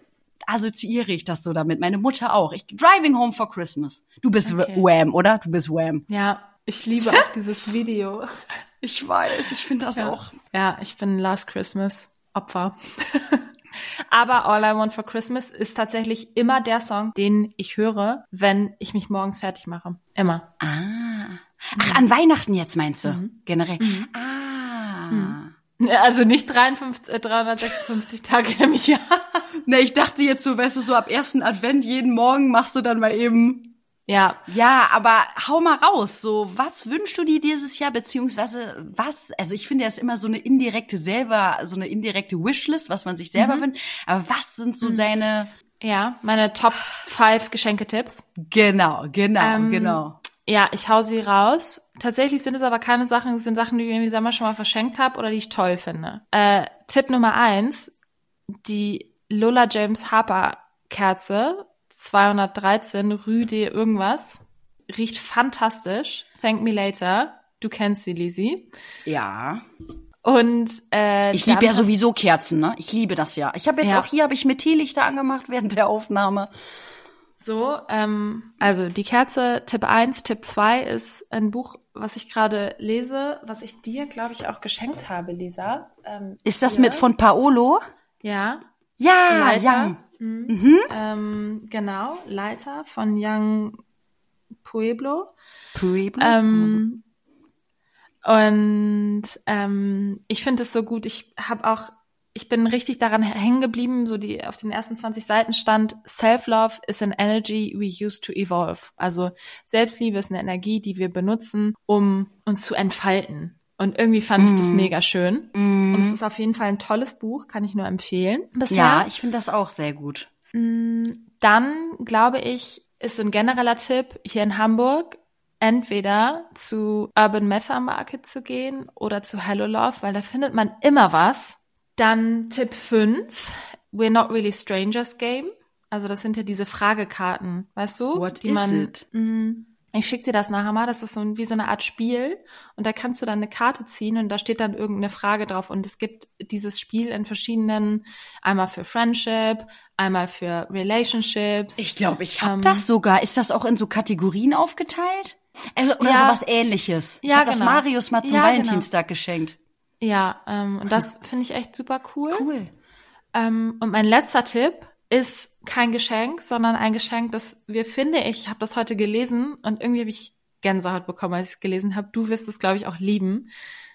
assoziiere ich das so damit. Meine Mutter auch. Ich Driving Home for Christmas. Du bist Okay. Wham, oder? Du bist Wham. Ja, ich liebe auch dieses Video. Ich weiß, ich finde das auch. Ja, ich bin Last Christmas Opfer. Aber All I Want for Christmas ist tatsächlich immer der Song, den ich höre, wenn ich mich morgens fertig mache. Immer. Ah. Ach, an Weihnachten jetzt meinst du? Mhm. Generell. Ah. Also nicht 53, äh, 356 Tage im Jahr. Ne, ich dachte jetzt so, weißt du, so ab ersten Advent jeden Morgen machst du dann mal eben Ja, Ja, aber hau mal raus. So, was wünschst du dir dieses Jahr, beziehungsweise was? Also ich finde, das ist immer so eine indirekte selber, so eine indirekte Wishlist, was man sich selber wünscht. Aber was sind so seine? ja, meine Top 5 Geschenketipps. Genau, genau, Ähm, genau. Ja, ich hau sie raus. Tatsächlich sind es aber keine Sachen, es sind Sachen, die ich irgendwie selber schon mal verschenkt habe oder die ich toll finde. Äh, Tipp Nummer eins, die Lola James Harper Kerze 213 Rüde irgendwas. Riecht fantastisch. Thank me later. Du kennst sie, Lisi. Ja. Und äh, Ich liebe ja sowieso Kerzen, ne? Ich liebe das ja. Ich habe jetzt Ja. auch hier habe ich mit Teelichter angemacht während der Aufnahme. So, ähm, also die Kerze, Tipp 1, Tipp 2 ist ein Buch, was ich gerade lese, was ich dir, glaube ich, auch geschenkt habe, Lisa. Ähm, Ist das hier. mit von Paolo? Ja, Ja, Leiter. ja. ähm, genau, Leiter von Young Pueblo. Pueblo. Ähm, und ähm, ich finde es so gut. Ich habe auch, ich bin richtig daran hängen geblieben, so die auf den ersten 20 Seiten stand, Self-Love is an energy we use to evolve. Also Selbstliebe ist eine Energie, die wir benutzen, um uns zu entfalten. Und irgendwie fand ich das mega schön. Und es ist auf jeden Fall ein tolles Buch, kann ich nur empfehlen. Bisher. ja, ich finde das auch sehr gut. Dann glaube ich, ist so ein genereller Tipp hier in Hamburg, entweder zu Urban Meta Market zu gehen oder zu Hello Love, weil da findet man immer was. Dann Tipp 5, We're Not Really Strangers Game. Also das sind ja diese Fragekarten, weißt du? What die man, it? Mm, ich schicke dir das nachher mal. Das ist so ein, wie so eine Art Spiel. Und da kannst du dann eine Karte ziehen und da steht dann irgendeine Frage drauf. Und es gibt dieses Spiel in verschiedenen, einmal für Friendship, einmal für Relationships. Ich glaube, ich habe Ähm, das sogar. Ist das auch in so Kategorien aufgeteilt? Also, oder Ja. sowas ähnliches. Ich Ja, habe das genau. Marius mal zum Ja, genau. Valentinstag geschenkt. Ja, ähm, und das finde ich echt super cool. Cool. Ähm, und mein letzter Tipp ist kein Geschenk, sondern ein Geschenk, das wir, finde ich, ich habe das heute gelesen und irgendwie habe ich Gänsehaut bekommen, als ich es gelesen habe. Du wirst es, glaube ich, auch lieben.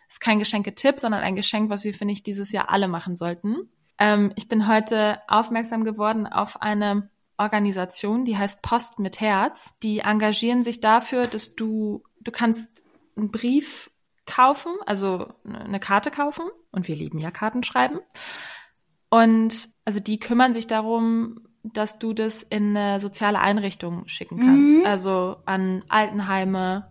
Ist kein Geschenketipp, sondern ein Geschenk, was wir, finde ich, dieses Jahr alle machen sollten. Ähm, ich bin heute aufmerksam geworden auf eine Organisation, die heißt Post mit Herz. Die engagieren sich dafür, dass du, du kannst einen Brief kaufen, also eine Karte kaufen. Und wir lieben ja Karten schreiben. Und also die kümmern sich darum, dass du das in eine soziale Einrichtung schicken kannst. Mhm. Also an Altenheime,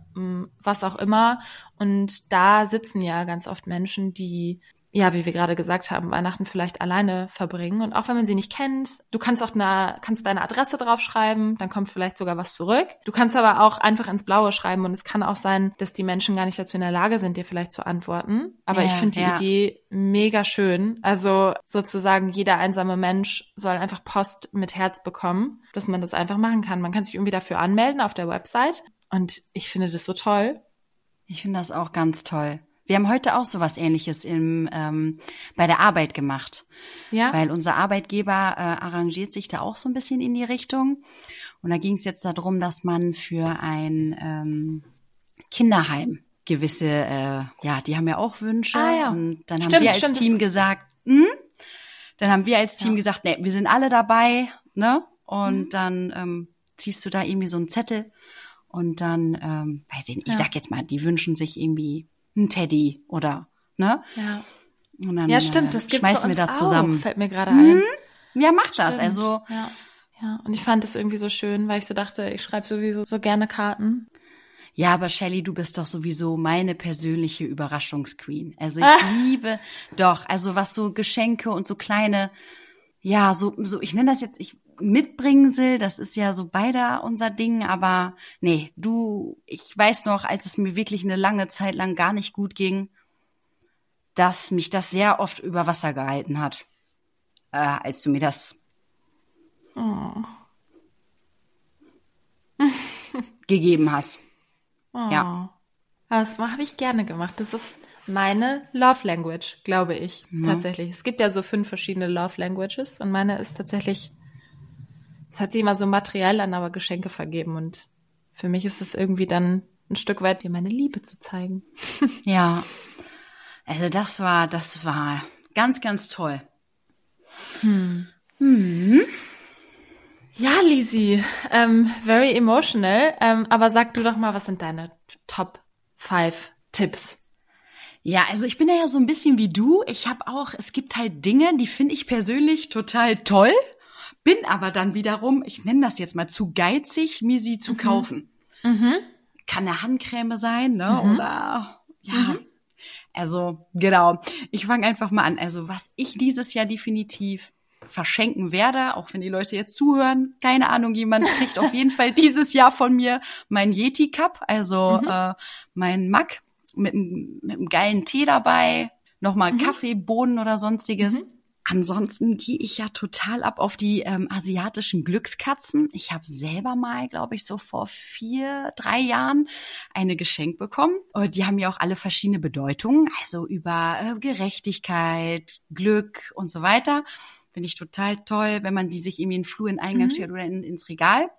was auch immer. Und da sitzen ja ganz oft Menschen, die ja, wie wir gerade gesagt haben, Weihnachten vielleicht alleine verbringen. Und auch wenn man sie nicht kennt, du kannst auch eine, kannst deine Adresse draufschreiben, dann kommt vielleicht sogar was zurück. Du kannst aber auch einfach ins Blaue schreiben und es kann auch sein, dass die Menschen gar nicht dazu in der Lage sind, dir vielleicht zu antworten. Aber ja, ich finde die ja. Idee mega schön. Also sozusagen jeder einsame Mensch soll einfach Post mit Herz bekommen, dass man das einfach machen kann. Man kann sich irgendwie dafür anmelden auf der Website. Und ich finde das so toll. Ich finde das auch ganz toll. Wir haben heute auch so was Ähnliches im, ähm, bei der Arbeit gemacht. Ja. Weil unser Arbeitgeber äh, arrangiert sich da auch so ein bisschen in die Richtung. Und da ging es jetzt darum, dass man für ein ähm, Kinderheim gewisse, äh, ja, die haben ja auch Wünsche. Ah, ja. Und dann stimmt, haben wir als stimmt, Team gesagt, hm? dann haben wir als Team ja. gesagt, nee, wir sind alle dabei, ne? Und mhm. dann ähm, ziehst du da irgendwie so einen Zettel und dann, ähm, weiß ich nicht, ich ja. sag jetzt mal, die wünschen sich irgendwie ein Teddy oder, ne? Ja. Und dann, ja, stimmt, das äh, schmeißen wir da zusammen. Auch, fällt mir gerade ein. Mhm. Ja, mach das. Also ja. ja, und ich fand es irgendwie so schön, weil ich so dachte, ich schreibe sowieso so gerne Karten. Ja, aber Shelly, du bist doch sowieso meine persönliche Überraschungsqueen. Also ich ah. liebe doch, also was so Geschenke und so kleine, ja, so, so, ich nenne das jetzt, ich Mitbringsel, das ist ja so beider unser Ding, aber nee, du, ich weiß noch, als es mir wirklich eine lange Zeit lang gar nicht gut ging, dass mich das sehr oft über Wasser gehalten hat, äh, als du mir das oh. gegeben hast. Oh. Ja. Das habe ich gerne gemacht. Das ist meine Love Language, glaube ich, mhm. tatsächlich. Es gibt ja so fünf verschiedene Love Languages und meine ist tatsächlich es hört sich immer so materiell an, aber Geschenke vergeben. Und für mich ist es irgendwie dann ein Stück weit, dir meine Liebe zu zeigen. ja. Also das war, das war ganz, ganz toll. Hm. Hm. Ja, Lisi, ähm, very emotional. Ähm, aber sag du doch mal, was sind deine Top 5 Tipps? Ja, also ich bin ja so ein bisschen wie du. Ich habe auch, es gibt halt Dinge, die finde ich persönlich total toll bin aber dann wiederum, ich nenne das jetzt mal zu geizig, mir sie zu mhm. kaufen. Mhm. Kann eine Handcreme sein, ne? Mhm. Oder ja. Mhm. Also, genau. Ich fange einfach mal an. Also, was ich dieses Jahr definitiv verschenken werde, auch wenn die Leute jetzt zuhören, keine Ahnung, jemand kriegt auf jeden Fall dieses Jahr von mir mein Yeti Cup, also mhm. äh, mein Mack mit, mit einem geilen Tee dabei, nochmal mhm. Kaffee, Bohnen oder sonstiges. Mhm. Ansonsten gehe ich ja total ab auf die ähm, asiatischen Glückskatzen. Ich habe selber mal, glaube ich, so vor vier, drei Jahren eine geschenkt bekommen. Und die haben ja auch alle verschiedene Bedeutungen, also über äh, Gerechtigkeit, Glück und so weiter. Finde ich total toll, wenn man die sich irgendwie in den Flur in den Eingang mhm. stellt oder in, ins Regal.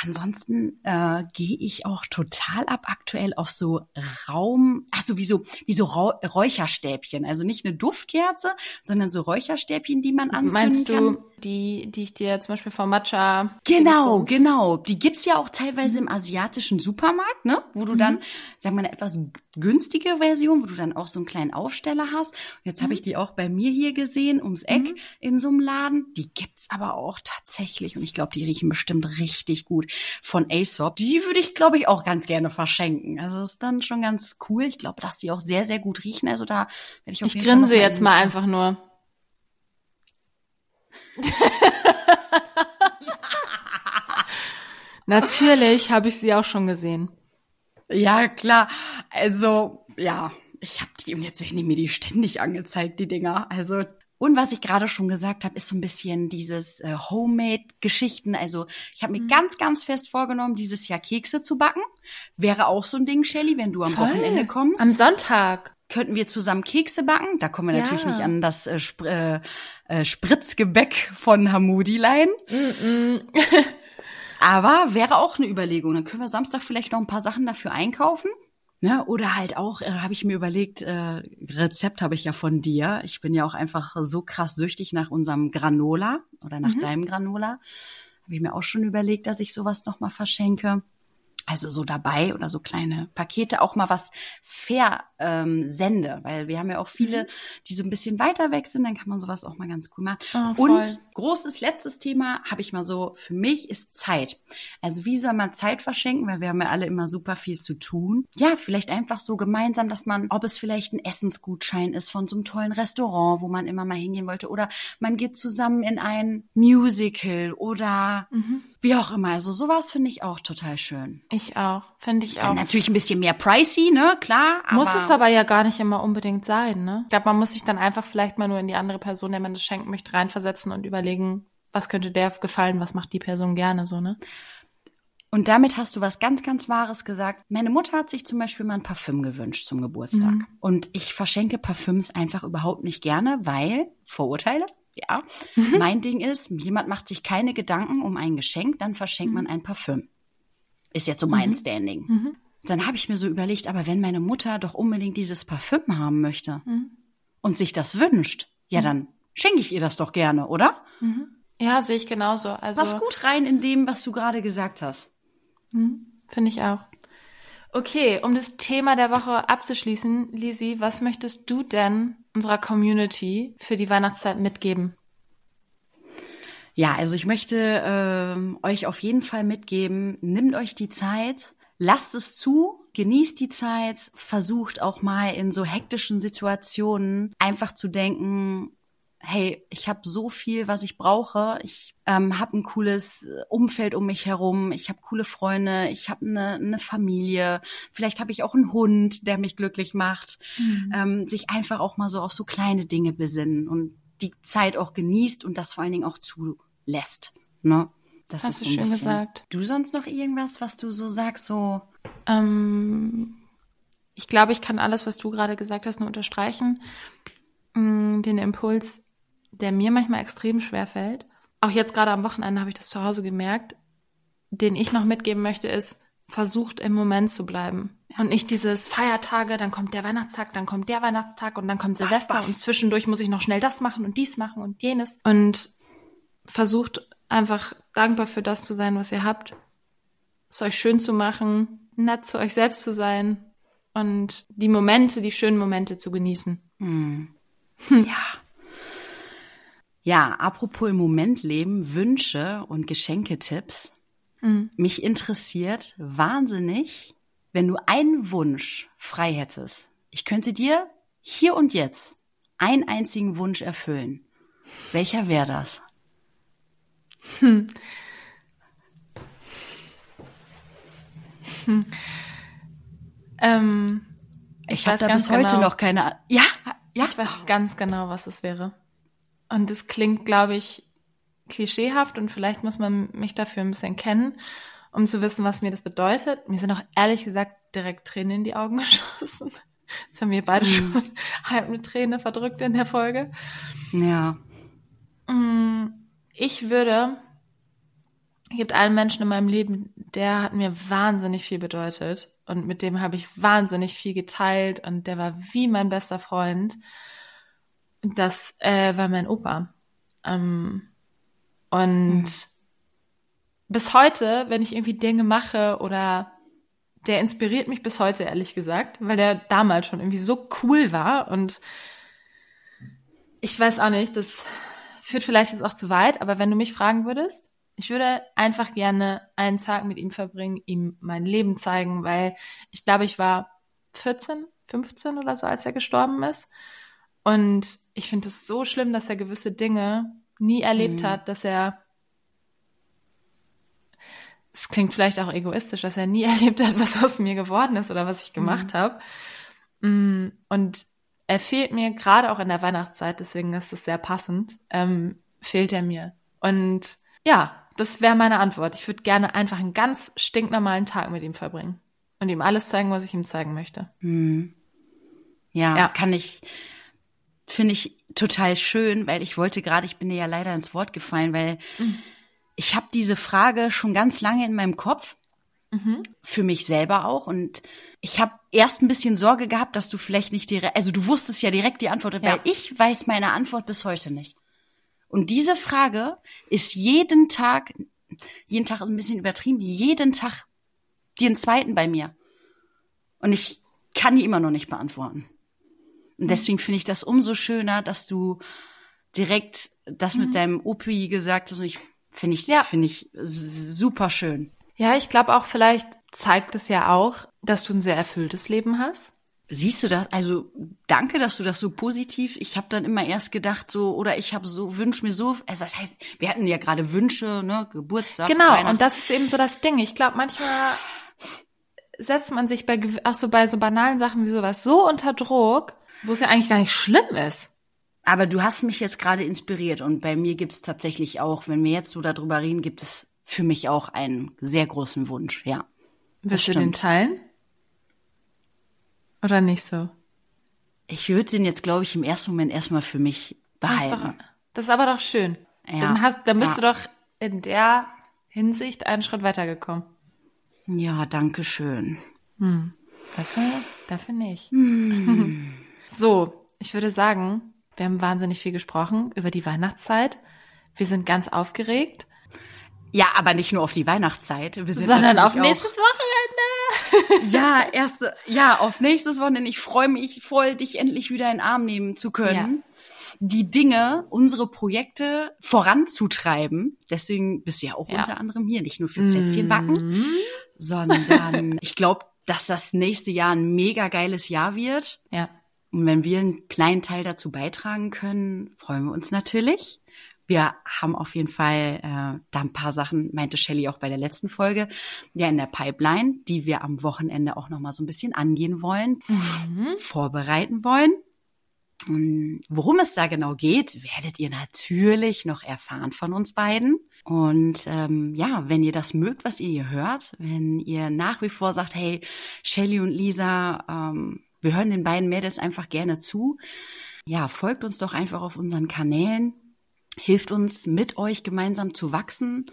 Ansonsten äh, gehe ich auch total ab aktuell auf so Raum, also wie so, wie so Räucherstäbchen. Also nicht eine Duftkerze, sondern so Räucherstäbchen, die man anzünden Meinst du kann. die, die ich dir zum Beispiel vom Matcha... Genau, genau. Die gibt's ja auch teilweise im asiatischen Supermarkt, ne? Wo du mhm. dann, sagen wir mal, eine etwas günstige Version, wo du dann auch so einen kleinen Aufsteller hast. Und jetzt mhm. habe ich die auch bei mir hier gesehen, ums Eck mhm. in so einem Laden. Die gibt's aber auch tatsächlich. Und ich glaube, die riechen bestimmt richtig gut von Aesop. Die würde ich, glaube ich, auch ganz gerne verschenken. Also ist dann schon ganz cool. Ich glaube, dass die auch sehr, sehr gut riechen. Also da werde ich auf ich grinse jetzt mal einfach nur. Natürlich habe ich sie auch schon gesehen. Ja, klar. Also, ja, ich habe die und jetzt werden die mir die ständig angezeigt, die Dinger. Also und was ich gerade schon gesagt habe, ist so ein bisschen dieses äh, Homemade-Geschichten. Also ich habe mir mhm. ganz, ganz fest vorgenommen, dieses Jahr Kekse zu backen. Wäre auch so ein Ding, Shelly, wenn du am Voll. Wochenende kommst. Am Sonntag. Könnten wir zusammen Kekse backen? Da kommen wir ja. natürlich nicht an das äh, Sp äh, äh, Spritzgebäck von Hamudilein. Mm -mm. Aber wäre auch eine Überlegung. Dann können wir Samstag vielleicht noch ein paar Sachen dafür einkaufen. Ne? Oder halt auch, äh, habe ich mir überlegt, äh, Rezept habe ich ja von dir. Ich bin ja auch einfach so krass süchtig nach unserem Granola oder nach mhm. deinem Granola. Habe ich mir auch schon überlegt, dass ich sowas nochmal verschenke also so dabei oder so kleine Pakete auch mal was fair ähm, sende, weil wir haben ja auch viele, mhm. die so ein bisschen weiter weg sind, dann kann man sowas auch mal ganz cool machen. Oh, Und großes letztes Thema habe ich mal so für mich ist Zeit. Also wie soll man Zeit verschenken, weil wir haben ja alle immer super viel zu tun. Ja, vielleicht einfach so gemeinsam, dass man, ob es vielleicht ein Essensgutschein ist von so einem tollen Restaurant, wo man immer mal hingehen wollte, oder man geht zusammen in ein Musical oder mhm. wie auch immer. Also sowas finde ich auch total schön. Ich auch, finde ich ist auch. Natürlich ein bisschen mehr pricey, ne, klar. muss aber ja gar nicht immer unbedingt sein, ne? Ich glaube, man muss sich dann einfach vielleicht mal nur in die andere Person, der man das schenken möchte, reinversetzen und überlegen, was könnte der gefallen, was macht die Person gerne, so, ne? Und damit hast du was ganz, ganz Wahres gesagt. Meine Mutter hat sich zum Beispiel mal ein Parfüm gewünscht zum Geburtstag. Mhm. Und ich verschenke Parfüms einfach überhaupt nicht gerne, weil Vorurteile, ja. Mhm. Mein Ding ist, jemand macht sich keine Gedanken um ein Geschenk, dann verschenkt mhm. man ein Parfüm. Ist jetzt so mein mhm. Standing. Dann habe ich mir so überlegt, aber wenn meine Mutter doch unbedingt dieses Parfüm haben möchte mhm. und sich das wünscht, ja, mhm. dann schenke ich ihr das doch gerne, oder? Mhm. Ja, sehe ich genauso. Also was gut rein in dem, was du gerade gesagt hast. Mhm. Finde ich auch. Okay, um das Thema der Woche abzuschließen, Lisi, was möchtest du denn unserer Community für die Weihnachtszeit mitgeben? Ja, also ich möchte äh, euch auf jeden Fall mitgeben, nimmt euch die Zeit, lasst es zu, genießt die Zeit, versucht auch mal in so hektischen Situationen einfach zu denken, hey, ich habe so viel, was ich brauche. Ich ähm, habe ein cooles Umfeld um mich herum. Ich habe coole Freunde. Ich habe eine, eine Familie. Vielleicht habe ich auch einen Hund, der mich glücklich macht. Mhm. Ähm, sich einfach auch mal so auf so kleine Dinge besinnen und die Zeit auch genießt und das vor allen Dingen auch zu lässt. Ne? Das Hast ist so du schön gesagt. Du sonst noch irgendwas, was du so sagst, so? Ähm, ich glaube, ich kann alles, was du gerade gesagt hast, nur unterstreichen. Mm, den Impuls, der mir manchmal extrem schwer fällt. Auch jetzt gerade am Wochenende habe ich das zu Hause gemerkt. Den ich noch mitgeben möchte, ist, versucht im Moment zu bleiben. Und nicht dieses Feiertage, dann kommt der Weihnachtstag, dann kommt der Weihnachtstag und dann kommt Silvester baff, baff. und zwischendurch muss ich noch schnell das machen und dies machen und jenes. Und versucht einfach dankbar für das zu sein, was ihr habt, es euch schön zu machen, nett zu euch selbst zu sein und die Momente, die schönen Momente zu genießen. Hm. Hm. Ja. Ja, apropos im Moment leben, Wünsche und Geschenketipps. Mhm. Mich interessiert wahnsinnig, wenn du einen Wunsch frei hättest. Ich könnte dir hier und jetzt einen einzigen Wunsch erfüllen. Welcher wäre das? Hm. Hm. Ähm, ich, ich habe da bis heute genau, noch keine. Ja, ja. Ich weiß ganz genau, was es wäre. Und es klingt, glaube ich, klischeehaft und vielleicht muss man mich dafür ein bisschen kennen, um zu wissen, was mir das bedeutet. Mir sind auch ehrlich gesagt direkt Tränen in die Augen geschossen. Das haben wir beide mhm. schon halb eine Träne verdrückt in der Folge. Ja. Mm, ich würde, es gibt einen Menschen in meinem Leben, der hat mir wahnsinnig viel bedeutet und mit dem habe ich wahnsinnig viel geteilt und der war wie mein bester Freund. Das äh, war mein Opa. Ähm, und mhm. bis heute, wenn ich irgendwie Dinge mache oder der inspiriert mich bis heute, ehrlich gesagt, weil der damals schon irgendwie so cool war und ich weiß auch nicht, das führt vielleicht jetzt auch zu weit, aber wenn du mich fragen würdest, ich würde einfach gerne einen Tag mit ihm verbringen, ihm mein Leben zeigen, weil ich glaube, ich war 14, 15 oder so, als er gestorben ist. Und ich finde es so schlimm, dass er gewisse Dinge nie erlebt mhm. hat, dass er es klingt vielleicht auch egoistisch, dass er nie erlebt hat, was aus mir geworden ist oder was ich gemacht mhm. habe. Mm, und er fehlt mir gerade auch in der Weihnachtszeit, deswegen ist es sehr passend, ähm, fehlt er mir. Und ja, das wäre meine Antwort. Ich würde gerne einfach einen ganz stinknormalen Tag mit ihm verbringen und ihm alles zeigen, was ich ihm zeigen möchte. Hm. Ja, ja, kann ich, finde ich total schön, weil ich wollte gerade, ich bin dir ja leider ins Wort gefallen, weil mhm. ich habe diese Frage schon ganz lange in meinem Kopf, mhm. für mich selber auch. Und ich habe erst ein bisschen Sorge gehabt, dass du vielleicht nicht direkt, also du wusstest ja direkt die Antwort, weil ich weiß meine Antwort bis heute nicht. Und diese Frage ist jeden Tag, jeden Tag ist ein bisschen übertrieben, jeden Tag den zweiten bei mir. Und ich kann die immer noch nicht beantworten. Und mhm. deswegen finde ich das umso schöner, dass du direkt das mhm. mit deinem Opi gesagt hast. Und ich finde ich, ja. finde ich super schön. Ja, ich glaube auch vielleicht zeigt es ja auch, dass du ein sehr erfülltes Leben hast. Siehst du das? Also danke, dass du das so positiv. Ich habe dann immer erst gedacht so oder ich habe so wünsch mir so. Also was heißt? Wir hatten ja gerade Wünsche, ne, Geburtstag. Genau. Und das ist eben so das Ding. Ich glaube manchmal setzt man sich bei auch so bei so banalen Sachen wie sowas so unter Druck, wo es ja eigentlich gar nicht schlimm ist. Aber du hast mich jetzt gerade inspiriert und bei mir gibt es tatsächlich auch, wenn wir jetzt so darüber reden, gibt es für mich auch einen sehr großen Wunsch, ja. Willst du den teilen? Oder nicht so? Ich würde den jetzt, glaube ich, im ersten Moment erstmal für mich behalten. Das ist, doch, das ist aber doch schön. Ja. Dann, hast, dann bist ja. du doch in der Hinsicht einen Schritt weitergekommen. Ja, danke schön. Hm. Dafür, dafür nicht. Hm. so, ich würde sagen, wir haben wahnsinnig viel gesprochen über die Weihnachtszeit. Wir sind ganz aufgeregt. Ja, aber nicht nur auf die Weihnachtszeit. Wir sind sondern auf nächstes Wochenende. ja, erste, ja, auf nächstes Wochenende. Ich freue mich voll, dich endlich wieder in den Arm nehmen zu können. Ja. Die Dinge, unsere Projekte voranzutreiben. Deswegen bist du ja auch ja. unter anderem hier, nicht nur für Plätzchen backen, mm. sondern ich glaube, dass das nächste Jahr ein mega geiles Jahr wird. Ja. Und wenn wir einen kleinen Teil dazu beitragen können, freuen wir uns natürlich. Wir haben auf jeden Fall äh, da ein paar Sachen, meinte Shelley auch bei der letzten Folge, ja in der Pipeline, die wir am Wochenende auch noch mal so ein bisschen angehen wollen, mhm. vorbereiten wollen. Und worum es da genau geht, werdet ihr natürlich noch erfahren von uns beiden. Und ähm, ja, wenn ihr das mögt, was ihr hier hört, wenn ihr nach wie vor sagt, hey, Shelly und Lisa, ähm, wir hören den beiden Mädels einfach gerne zu, ja, folgt uns doch einfach auf unseren Kanälen hilft uns mit euch gemeinsam zu wachsen,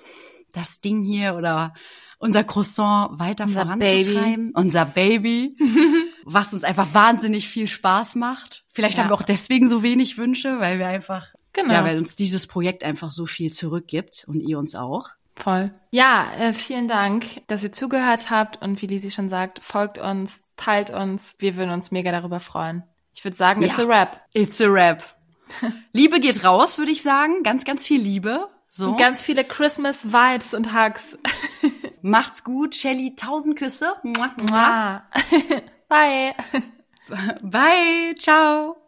das Ding hier oder unser Croissant weiter unser voranzutreiben, Baby. unser Baby, was uns einfach wahnsinnig viel Spaß macht. Vielleicht ja. haben wir auch deswegen so wenig Wünsche, weil wir einfach, genau. ja, weil uns dieses Projekt einfach so viel zurückgibt und ihr uns auch. Voll. Ja, äh, vielen Dank, dass ihr zugehört habt und wie Lisi schon sagt, folgt uns, teilt uns. Wir würden uns mega darüber freuen. Ich würde sagen, it's ja. a rap. It's a rap. Liebe geht raus, würde ich sagen. Ganz, ganz viel Liebe. So. Und ganz viele Christmas-Vibes und Hugs. Macht's gut. Shelly, tausend Küsse. Bye. Bye. Ciao.